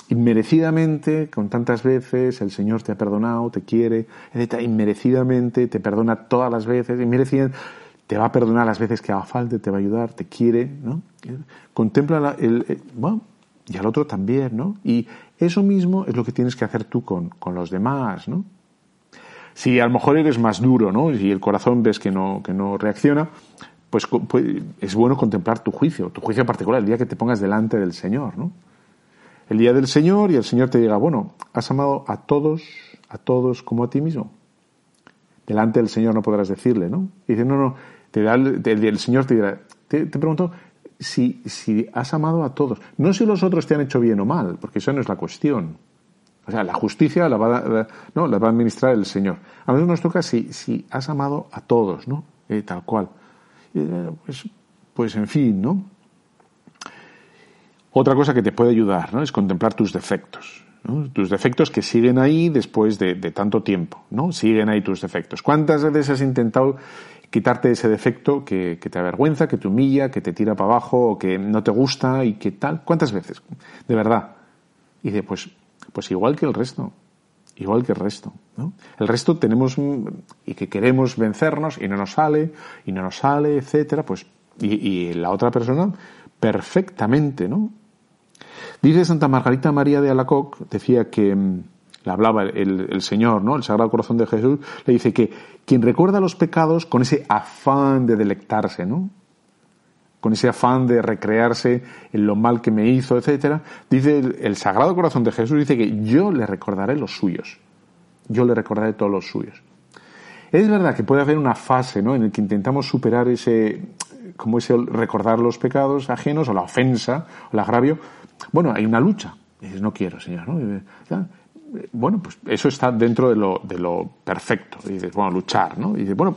inmerecidamente, con tantas veces, el Señor te ha perdonado, te quiere, inmerecidamente, te perdona todas las veces, inmerecidamente, te va a perdonar las veces que haga falta, te va a ayudar, te quiere, ¿no? Contempla el, el bueno, y al otro también, ¿no? Y eso mismo es lo que tienes que hacer tú con, con los demás, ¿no? Si a lo mejor eres más duro, ¿no? Y el corazón ves que no, que no reacciona, pues, pues, es bueno contemplar tu juicio, tu juicio particular, el día que te pongas delante del Señor, ¿no? El día del Señor y el Señor te diga, bueno, has amado a todos, a todos como a ti mismo. Delante del Señor no podrás decirle, ¿no? Y dice, no, no, te da el, el, Señor te dirá, te, te pregunto, si, si has amado a todos. No si los otros te han hecho bien o mal, porque eso no es la cuestión. O sea, la justicia la va, a, no, la va a administrar el Señor. A nosotros nos toca si, si has amado a todos, ¿no? Eh, tal cual. Pues, pues en fin, ¿no? Otra cosa que te puede ayudar, ¿no? Es contemplar tus defectos. Tus defectos que siguen ahí después de, de, tanto tiempo, ¿no? Siguen ahí tus defectos. ¿Cuántas veces has intentado quitarte ese defecto que, te avergüenza, que te humilla, que te tira para abajo, o que no te gusta y que tal? ¿Cuántas veces? De verdad. Y de, pues, pues igual que el resto. Igual que el resto. ¿no? El resto tenemos y que queremos vencernos y no nos sale, y no nos sale, etcétera, pues, y, la otra persona perfectamente, ¿no? Dice Santa Margarita María de Alacoc, decía que le hablaba el, el, Señor, ¿no? El Sagrado Corazón de Jesús, le dice que quien recuerda los pecados con ese afán de delectarse, ¿no? Con ese afán de recrearse en lo mal que me hizo, etcétera, dice el, Sagrado Corazón de Jesús, dice que yo le recordaré los suyos. Yo le recordaré todos los suyos. Es verdad que puede haber una fase, ¿no? En el que intentamos superar ese, como ese recordar los pecados ajenos o la ofensa o el agravio, bueno, hay una lucha. Y dices, no quiero, Señor, ¿no? Bueno, pues eso está dentro de lo, de lo perfecto. Y dices, bueno, luchar, ¿no? Y dices, bueno,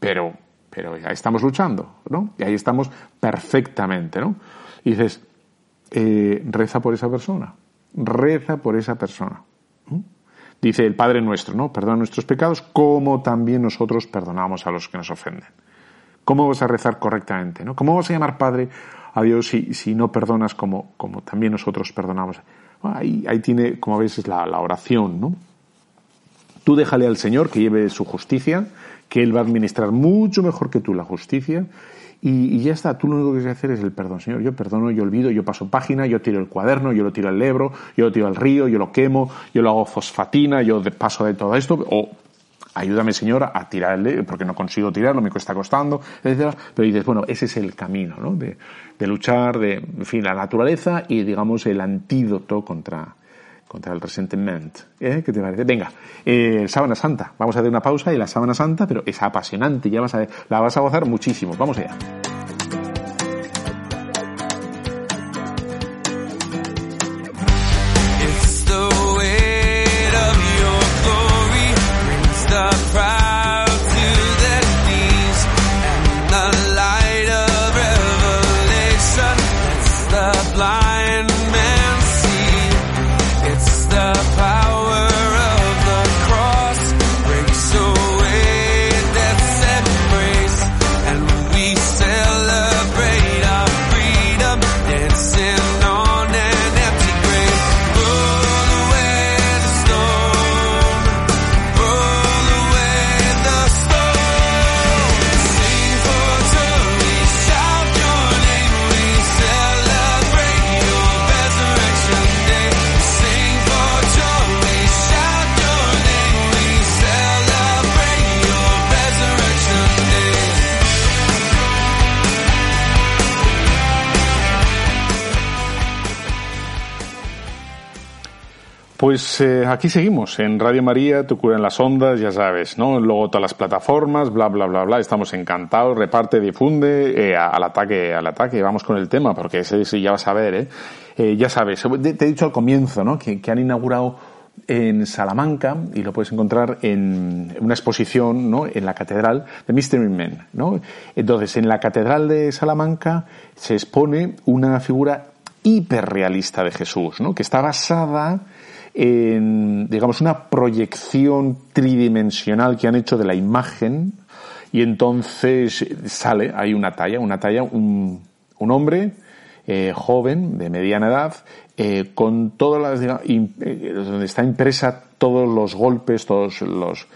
pero, pero ya estamos luchando, ¿no? Y ahí estamos perfectamente, ¿no? Y dices, eh, reza por esa persona. Reza por esa persona. Dice el Padre nuestro, ¿no? Perdona nuestros pecados como también nosotros perdonamos a los que nos ofenden. ¿Cómo vas a rezar correctamente? ¿no? ¿Cómo vas a llamar Padre a Dios si, si no perdonas como, como también nosotros perdonamos? Ahí, ahí tiene, como veis, es la, oración, ¿no? Tú déjale al Señor que lleve su justicia, que Él va a administrar mucho mejor que tú la justicia, y, y, ya está, tú lo único que tienes que hacer es el perdón. Señor, yo perdono, yo olvido, yo paso página, yo tiro el cuaderno, yo lo tiro al Ebro, yo lo tiro al río, yo lo quemo, yo lo hago fosfatina, yo paso de todo esto, o ayúdame Señor a tirarle, porque no consigo tirarlo, me está costando, etcétera. Pero dices, bueno, ese es el camino, ¿no? De, de luchar, de, en fin, la naturaleza y, digamos, el antídoto contra, contra el resentimiento. ¿Eh? ¿Qué te parece? Venga, eh, Sábana Santa. Vamos a hacer una pausa y la Sábana Santa, pero es apasionante, ya vas a, la vas a gozar muchísimo. Vamos allá. Pues eh, aquí seguimos, en Radio María, Tu Cura en las Ondas, ya sabes, ¿no? Luego todas las plataformas, bla, bla, bla, bla, estamos encantados, reparte, difunde, eh, al ataque, al ataque, vamos con el tema, porque ese, ya vas a ver, ¿eh? ¿eh? Ya sabes, te he dicho al comienzo, ¿no? Que, que han inaugurado en Salamanca, y lo puedes encontrar en una exposición, ¿no? En la Catedral de Mystery Men, ¿no? Entonces, en la Catedral de Salamanca se expone una figura hiperrealista de Jesús, ¿no? Que está basada en, digamos, una proyección tridimensional que han hecho de la imagen y entonces sale, hay una talla, una talla, un, un hombre eh, joven, de mediana edad, eh, con todas las, digamos, eh, donde está impresa todos los golpes, todos los,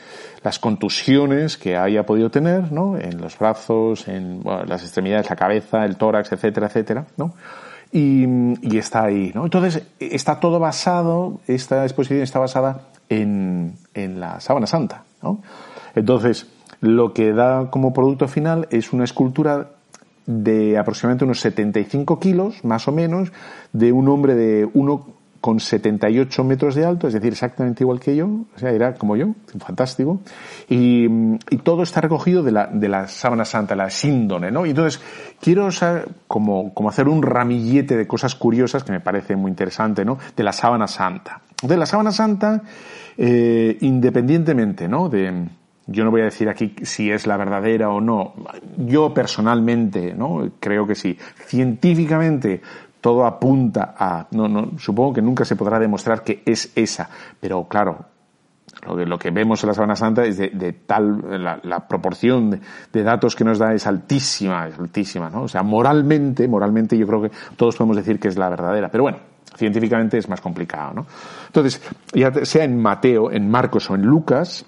las contusiones que haya podido tener, ¿no? En los brazos, en bueno, las extremidades, la cabeza, el tórax, etcétera, etcétera, ¿no? Y, y, está ahí, ¿no? Entonces, está todo basado, esta exposición está basada en, en la sábana santa, ¿no? Entonces, lo que da como producto final es una escultura de aproximadamente unos 75 kilos, más o menos, de un hombre de uno con 78 metros de alto, es decir, exactamente igual que yo, o sea, era como yo, fantástico, y, y todo está recogido de la, de la sábana santa, la síndone, ¿no? Entonces, quiero saber, como, como hacer un ramillete de cosas curiosas que me parece muy interesante, ¿no? De la sábana santa. De la sábana santa, eh, independientemente, ¿no? De, yo no voy a decir aquí si es la verdadera o no. Yo personalmente, ¿no? Creo que sí. Científicamente, todo apunta a, no, no, supongo que nunca se podrá demostrar que es esa, pero claro, lo que, lo que vemos en la Sabana Santa es de, tal, la, proporción de, datos que nos da es altísima, es altísima, ¿no? O sea, moralmente, moralmente yo creo que todos podemos decir que es la verdadera, pero bueno, científicamente es más complicado, ¿no? Entonces, ya sea en Mateo, en Marcos o en Lucas,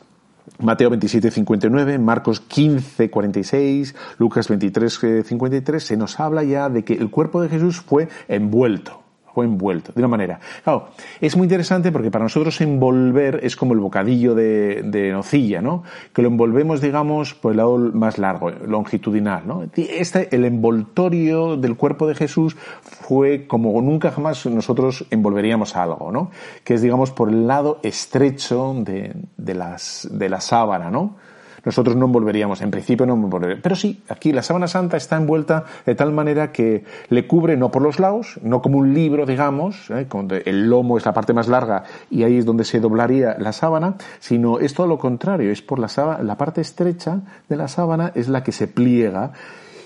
Mateo 27, 59, Marcos 15, 46, Lucas 23, 53, se nos habla ya de que el cuerpo de Jesús fue envuelto fue envuelto, de una manera. Claro, es muy interesante porque para nosotros envolver es como el bocadillo de, nocilla, ¿no? Que lo envolvemos, digamos, por el lado más largo, longitudinal, ¿no? Este, el envoltorio del cuerpo de Jesús fue como nunca jamás nosotros envolveríamos algo, ¿no? Que es, digamos, por el lado estrecho de la sábana, ¿no? Nosotros no envolveríamos, en principio no envolveríamos. Pero sí, aquí la sábana santa está envuelta de tal manera que le cubre no por los lados, no como un libro, digamos, ¿eh? el lomo es la parte más larga y ahí es donde se doblaría la sábana, sino es todo lo contrario, es por la, la parte estrecha de la sábana es la que se pliega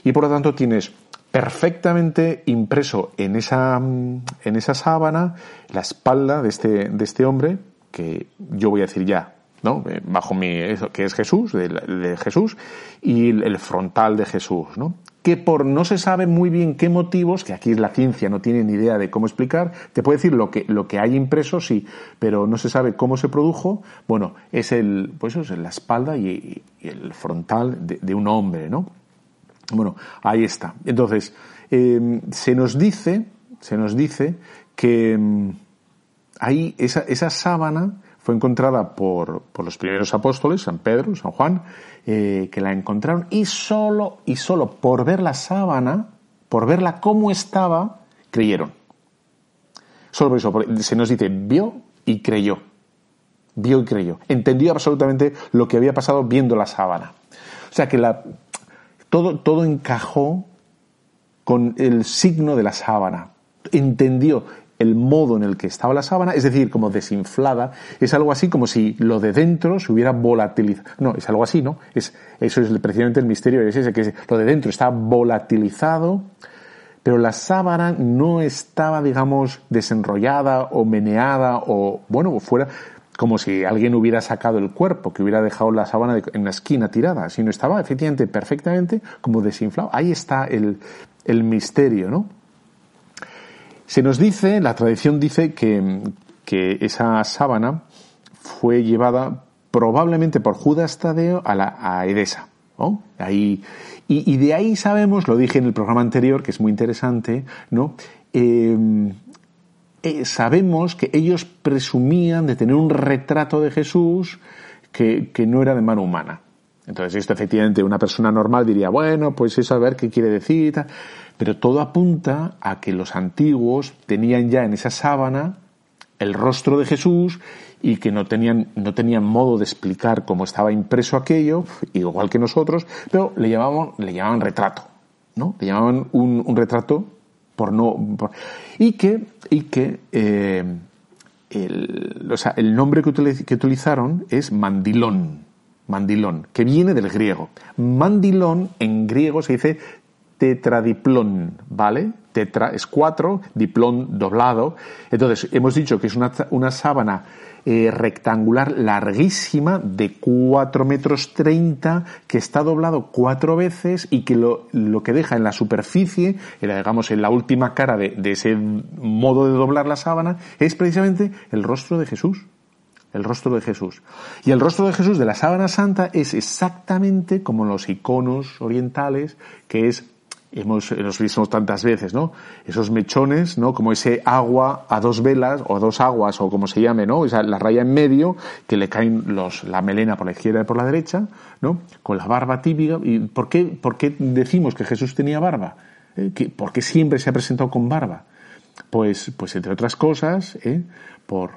y por lo tanto tienes perfectamente impreso en esa, en esa sábana la espalda de este, de este hombre, que yo voy a decir ya, ¿no? Eh, bajo mi, que es Jesús, de, Jesús, y el frontal de Jesús, ¿no? Que por no se sabe muy bien qué motivos, que aquí la ciencia no tiene ni idea de cómo explicar, te puede decir lo que, lo que hay impreso, sí, pero no se sabe cómo se produjo, bueno, es el, pues eso es la espalda y, el frontal de, un hombre, ¿no? Bueno, ahí está. Entonces, em, se nos dice, se nos dice que em, ahí esa, esa sábana, fue encontrada por, por, los primeros apóstoles, San Pedro, San Juan, eh, que la encontraron y solo, y solo por ver la sábana, por verla cómo estaba, creyeron. Solo por eso, se nos dice, vio y creyó. Vio y creyó. Entendió absolutamente lo que había pasado viendo la sábana. O sea que todo, todo encajó con el signo de la sábana. Entendió el modo en el que estaba la sábana, es decir, como desinflada, es algo así como si lo de dentro se hubiera volatilizado. No, es algo así, ¿no? Es, eso es precisamente el misterio, es ese, que lo de dentro está volatilizado, pero la sábana no estaba, digamos, desenrollada o meneada o, bueno, fuera como si alguien hubiera sacado el cuerpo, que hubiera dejado la sábana en la esquina tirada, sino estaba efectivamente perfectamente como desinflado. Ahí está el, el misterio, ¿no? Se nos dice, la tradición dice que, esa sábana fue llevada probablemente por Judas Tadeo a, la, Edesa. Ahí, y, de ahí sabemos, lo dije en el programa anterior, que es muy interesante, ¿no? Em, eh, sabemos que ellos presumían de tener un retrato de Jesús que, que no era de mano humana. Entonces, esto efectivamente una persona normal diría, bueno, pues eso a ver qué quiere decir. Pero todo apunta a que los antiguos tenían ya en esa sábana el rostro de Jesús y que no tenían, no tenían modo de explicar cómo estaba impreso aquello, igual que nosotros, pero le llamaban, le llamaban retrato, ¿no? Le llamaban un, retrato por no, y que, y que, eh, el, o sea, el nombre que, que utilizaron es mandilón, mandilón, que viene del griego. Mandilón en griego se dice tetradiplón, ¿vale? Tetra es cuatro, diplón doblado. Entonces, hemos dicho que es una, una sábana eh, rectangular larguísima de cuatro metros treinta que está doblado cuatro veces y que lo, lo que deja en la superficie, digamos en la última cara de, de ese modo de doblar la sábana, es precisamente el rostro de Jesús el rostro de Jesús. Y el rostro de Jesús de la sábana santa es exactamente como los iconos orientales, que es hemos, nos visto tantas veces, ¿no? Esos mechones, ¿no? Como ese agua a dos velas, o a dos aguas, o como se llame, ¿no? Esa, la raya en medio, que le caen los, la melena por la izquierda y por la derecha, ¿no? Con la barba típica. ¿Y por qué, por qué decimos que Jesús tenía barba? ¿Eh? ¿Por qué siempre se ha presentado con barba? Pues, pues entre otras cosas, ¿eh? por,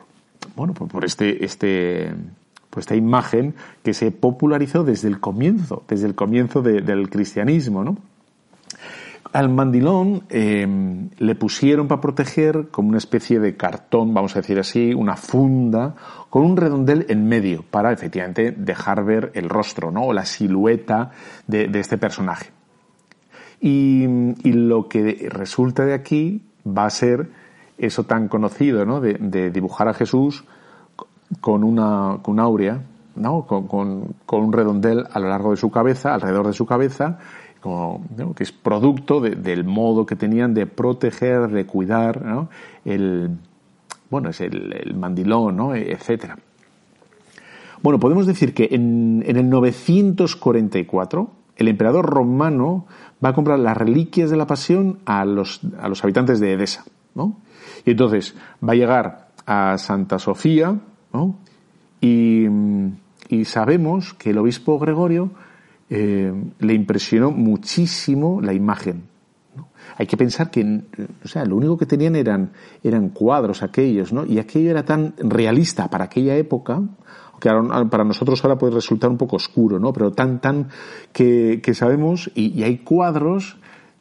bueno, por, por este, este, pues esta imagen que se popularizó desde el comienzo, desde el comienzo del cristianismo, ¿no? Al mandilón em, le pusieron para proteger como una especie de cartón, vamos a decir así, una funda con un redondel en medio para efectivamente dejar ver el rostro, ¿no? O la silueta de, este personaje. Y, lo que resulta de aquí va a ser eso tan conocido, ¿no? De, dibujar a Jesús con una, con aurea, ¿no? Con, con, un redondel a lo largo de su cabeza, alrededor de su cabeza, como, que es producto del modo que tenían de proteger, de cuidar el, bueno, es el, mandilón, ¿no? etcétera. Bueno, podemos decir que en, el 944 el emperador romano va a comprar las reliquias de la pasión a los, a los habitantes de Edesa, ¿no? Y entonces va a llegar a Santa Sofía. Y, y sabemos que el obispo Gregorio eh, le impresionó muchísimo la imagen. Hay que pensar que, o sea, lo único que tenían eran, eran cuadros aquellos, ¿no? Y aquello era tan realista para aquella época, que para nosotros ahora puede resultar un poco oscuro, ¿no? Pero tan, tan que, que sabemos, y, y, hay cuadros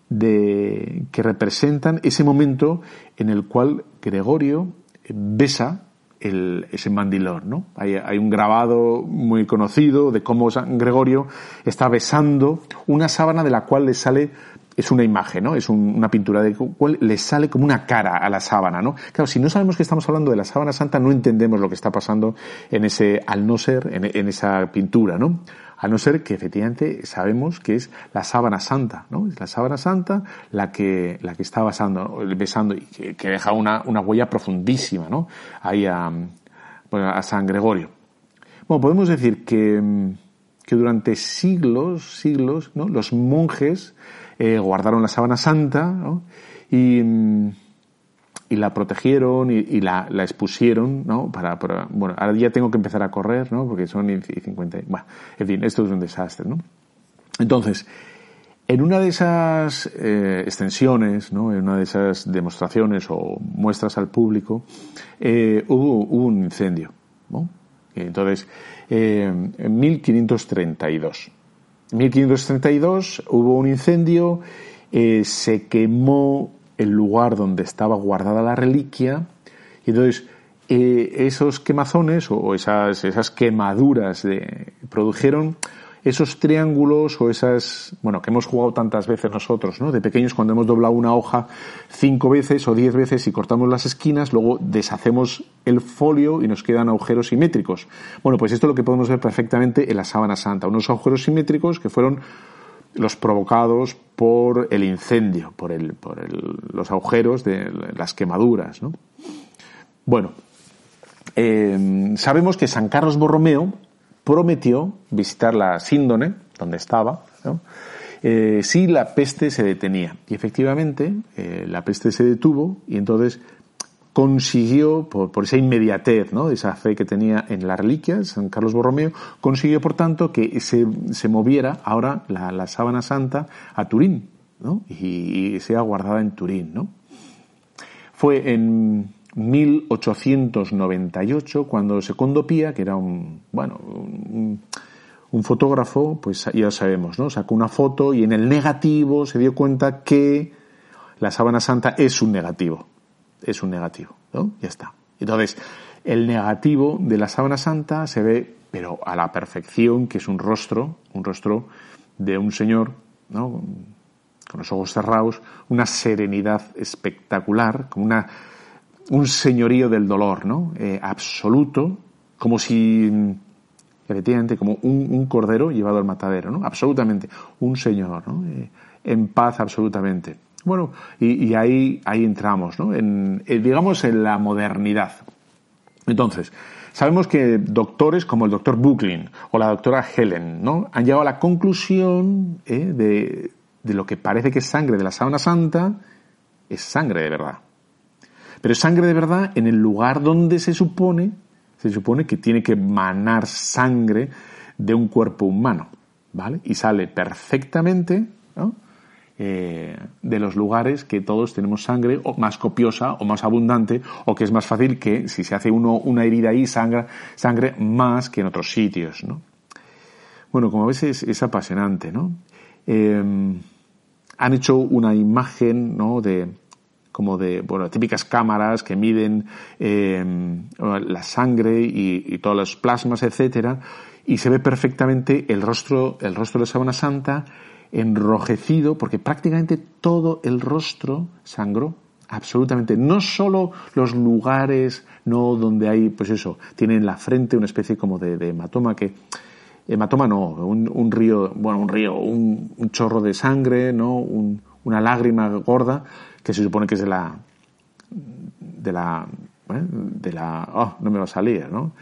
de, que representan ese momento en el cual Gregorio besa el, ese mandilón, ¿no? Hay, hay, un grabado muy conocido de cómo San Gregorio está besando una sábana de la cual le sale es una imagen, ¿no? Es una pintura de cual le sale como una cara a la sábana, ¿no? Claro, si no sabemos que estamos hablando de la sábana santa, no entendemos lo que está pasando en ese, al no ser, en, en esa pintura, ¿no? A no ser que efectivamente sabemos que es la sábana santa, ¿no? Es la sábana santa la que, la que está besando, besando y que, deja una, una, huella profundísima, ¿no? Ahí a, a San Gregorio. Bueno, podemos decir que, que durante siglos, siglos, ¿no? Los monjes eh, guardaron la sábana santa, ¿no? Y, y la protegieron y, la, expusieron, ¿no? Para, bueno, ahora ya tengo que empezar a correr, ¿no? Porque son 50, bueno, en fin, esto es un desastre, ¿no? Entonces, en una de esas eh, extensiones, ¿no? En una de esas demostraciones o muestras al público, eh, hubo, hubo, un incendio, ¿no? Entonces, eh, en 1532. En 1532 hubo un incendio, se quemó el lugar donde estaba guardada la reliquia. Y entonces, eh, esos quemazones o esas, esas quemaduras produjeron esos triángulos o esas, bueno, que hemos jugado tantas veces nosotros, ¿no? De pequeños cuando hemos doblado una hoja cinco veces o diez veces y cortamos las esquinas, luego deshacemos el folio y nos quedan agujeros simétricos. Bueno, pues esto es lo que podemos ver perfectamente en la sábana santa, unos agujeros simétricos que fueron los provocados por el incendio, por, el, por el, los agujeros de las quemaduras. ¿no? Bueno, eh, sabemos que San Carlos Borromeo prometió visitar la Síndone, donde estaba, eh, si la peste se detenía. Y efectivamente, eh, la peste se detuvo y entonces consiguió, por, por, esa inmediatez, ¿no? esa fe que tenía en la reliquia, San Carlos Borromeo, consiguió, por tanto, que se, se moviera ahora la, la, sábana santa a Turín, ¿no? y, sea guardada en Turín. ¿no? Fue en 1898 cuando Secondo Pía, que era un, bueno, un fotógrafo, pues ya sabemos, ¿no? Sacó una foto y en el negativo se dio cuenta que la sábana santa es un negativo es un negativo, ¿no? Ya está. Entonces, el negativo de la sábana santa se ve, pero a la perfección, que es un rostro, un rostro de un señor, ¿no? Con los ojos cerrados, una serenidad espectacular, como una, un señorío del dolor, ¿no? Eh, absoluto, como si, efectivamente, como un, cordero llevado al matadero, ¿no? Absolutamente, un señor, ¿no? Eh, en paz absolutamente. Bueno, y, ahí, ahí entramos, ¿no? En, digamos, en la modernidad. Entonces, sabemos que doctores como el doctor Bucklin o la doctora Helen, ¿no? Han llegado a la conclusión ¿eh? de, de lo que parece que es sangre de la sábana santa, es sangre de verdad. Pero es sangre de verdad en el lugar donde se supone, se supone que tiene que manar sangre de un cuerpo humano, ¿vale? Y sale perfectamente, ¿no? Eh, de los lugares que todos tenemos sangre o más copiosa o más abundante o que es más fácil que si se hace uno una herida ahí sangre, sangre más que en otros sitios, ¿no? Bueno, como ves es, apasionante, ¿no? Eh, han hecho una imagen, ¿no? De, como de, bueno, típicas cámaras que miden eh, la sangre y, todos los plasmas, etcétera, y se ve perfectamente el rostro, el rostro de Sábana Santa enrojecido, porque prácticamente todo el rostro sangró, absolutamente. No solo los lugares, no donde hay, pues eso, tiene en la frente una especie como de, hematoma que hematoma no, un, río, bueno, un río, un, un chorro de sangre, ¿no? Un, una lágrima gorda que se supone que es de la de la ¿eh? de la oh, no me va a salir, ¿no?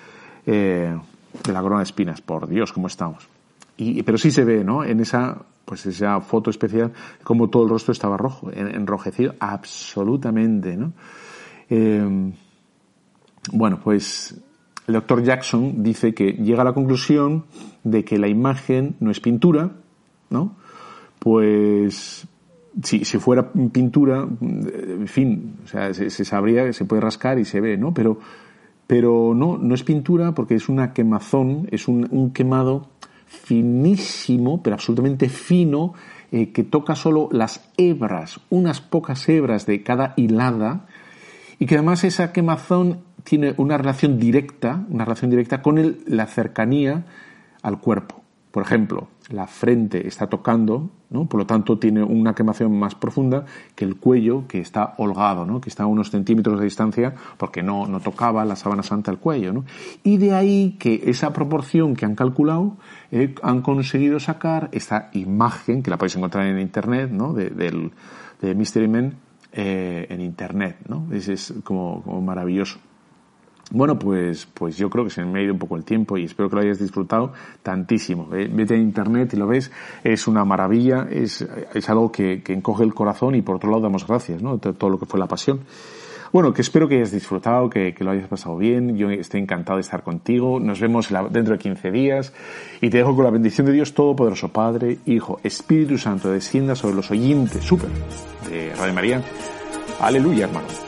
Eh, de la corona de espinas, por Dios, cómo estamos. Y, pero sí se ve, ¿no? En esa pues esa foto especial, como todo el rostro estaba rojo, enrojecido absolutamente, ¿no? Eh, bueno, pues el doctor Jackson dice que llega a la conclusión de que la imagen no es pintura, ¿no? Pues si, si fuera pintura, en fin, o sea, se, se, sabría, se puede rascar y se ve, ¿no? Pero, pero no, no es pintura porque es una quemazón, es un quemado finísimo, pero absolutamente fino, eh, que toca solo las hebras, unas pocas hebras de cada hilada, y que además esa quemazón tiene una relación directa, una relación directa con el, la cercanía al cuerpo. Por ejemplo, la frente está tocando, ¿no? por lo tanto tiene una quemación más profunda que el cuello que está holgado, ¿no? que está a unos centímetros de distancia porque no, no tocaba la sábana santa el cuello. Y de ahí que esa proporción que han calculado eh, han conseguido sacar esta imagen, que la podéis encontrar en internet, ¿no? de, del, de Mystery Men eh, en internet. ¿no? Es, es como, como maravilloso. Bueno, pues, pues yo creo que se me ha ido un poco el tiempo y espero que lo hayas disfrutado tantísimo. Vete a internet y lo ves, es una maravilla, es, es algo que, que encoge el corazón y por otro lado damos gracias, ¿no? Todo lo que fue la pasión. Bueno, que espero que hayas disfrutado, que, que, lo hayas pasado bien. Yo estoy encantado de estar contigo. Nos vemos dentro de 15 días. Y te dejo con la bendición de Dios Todopoderoso, Padre, Hijo, Espíritu Santo, descienda sobre los oyentes, súper, de Radio María. Aleluya, hermano.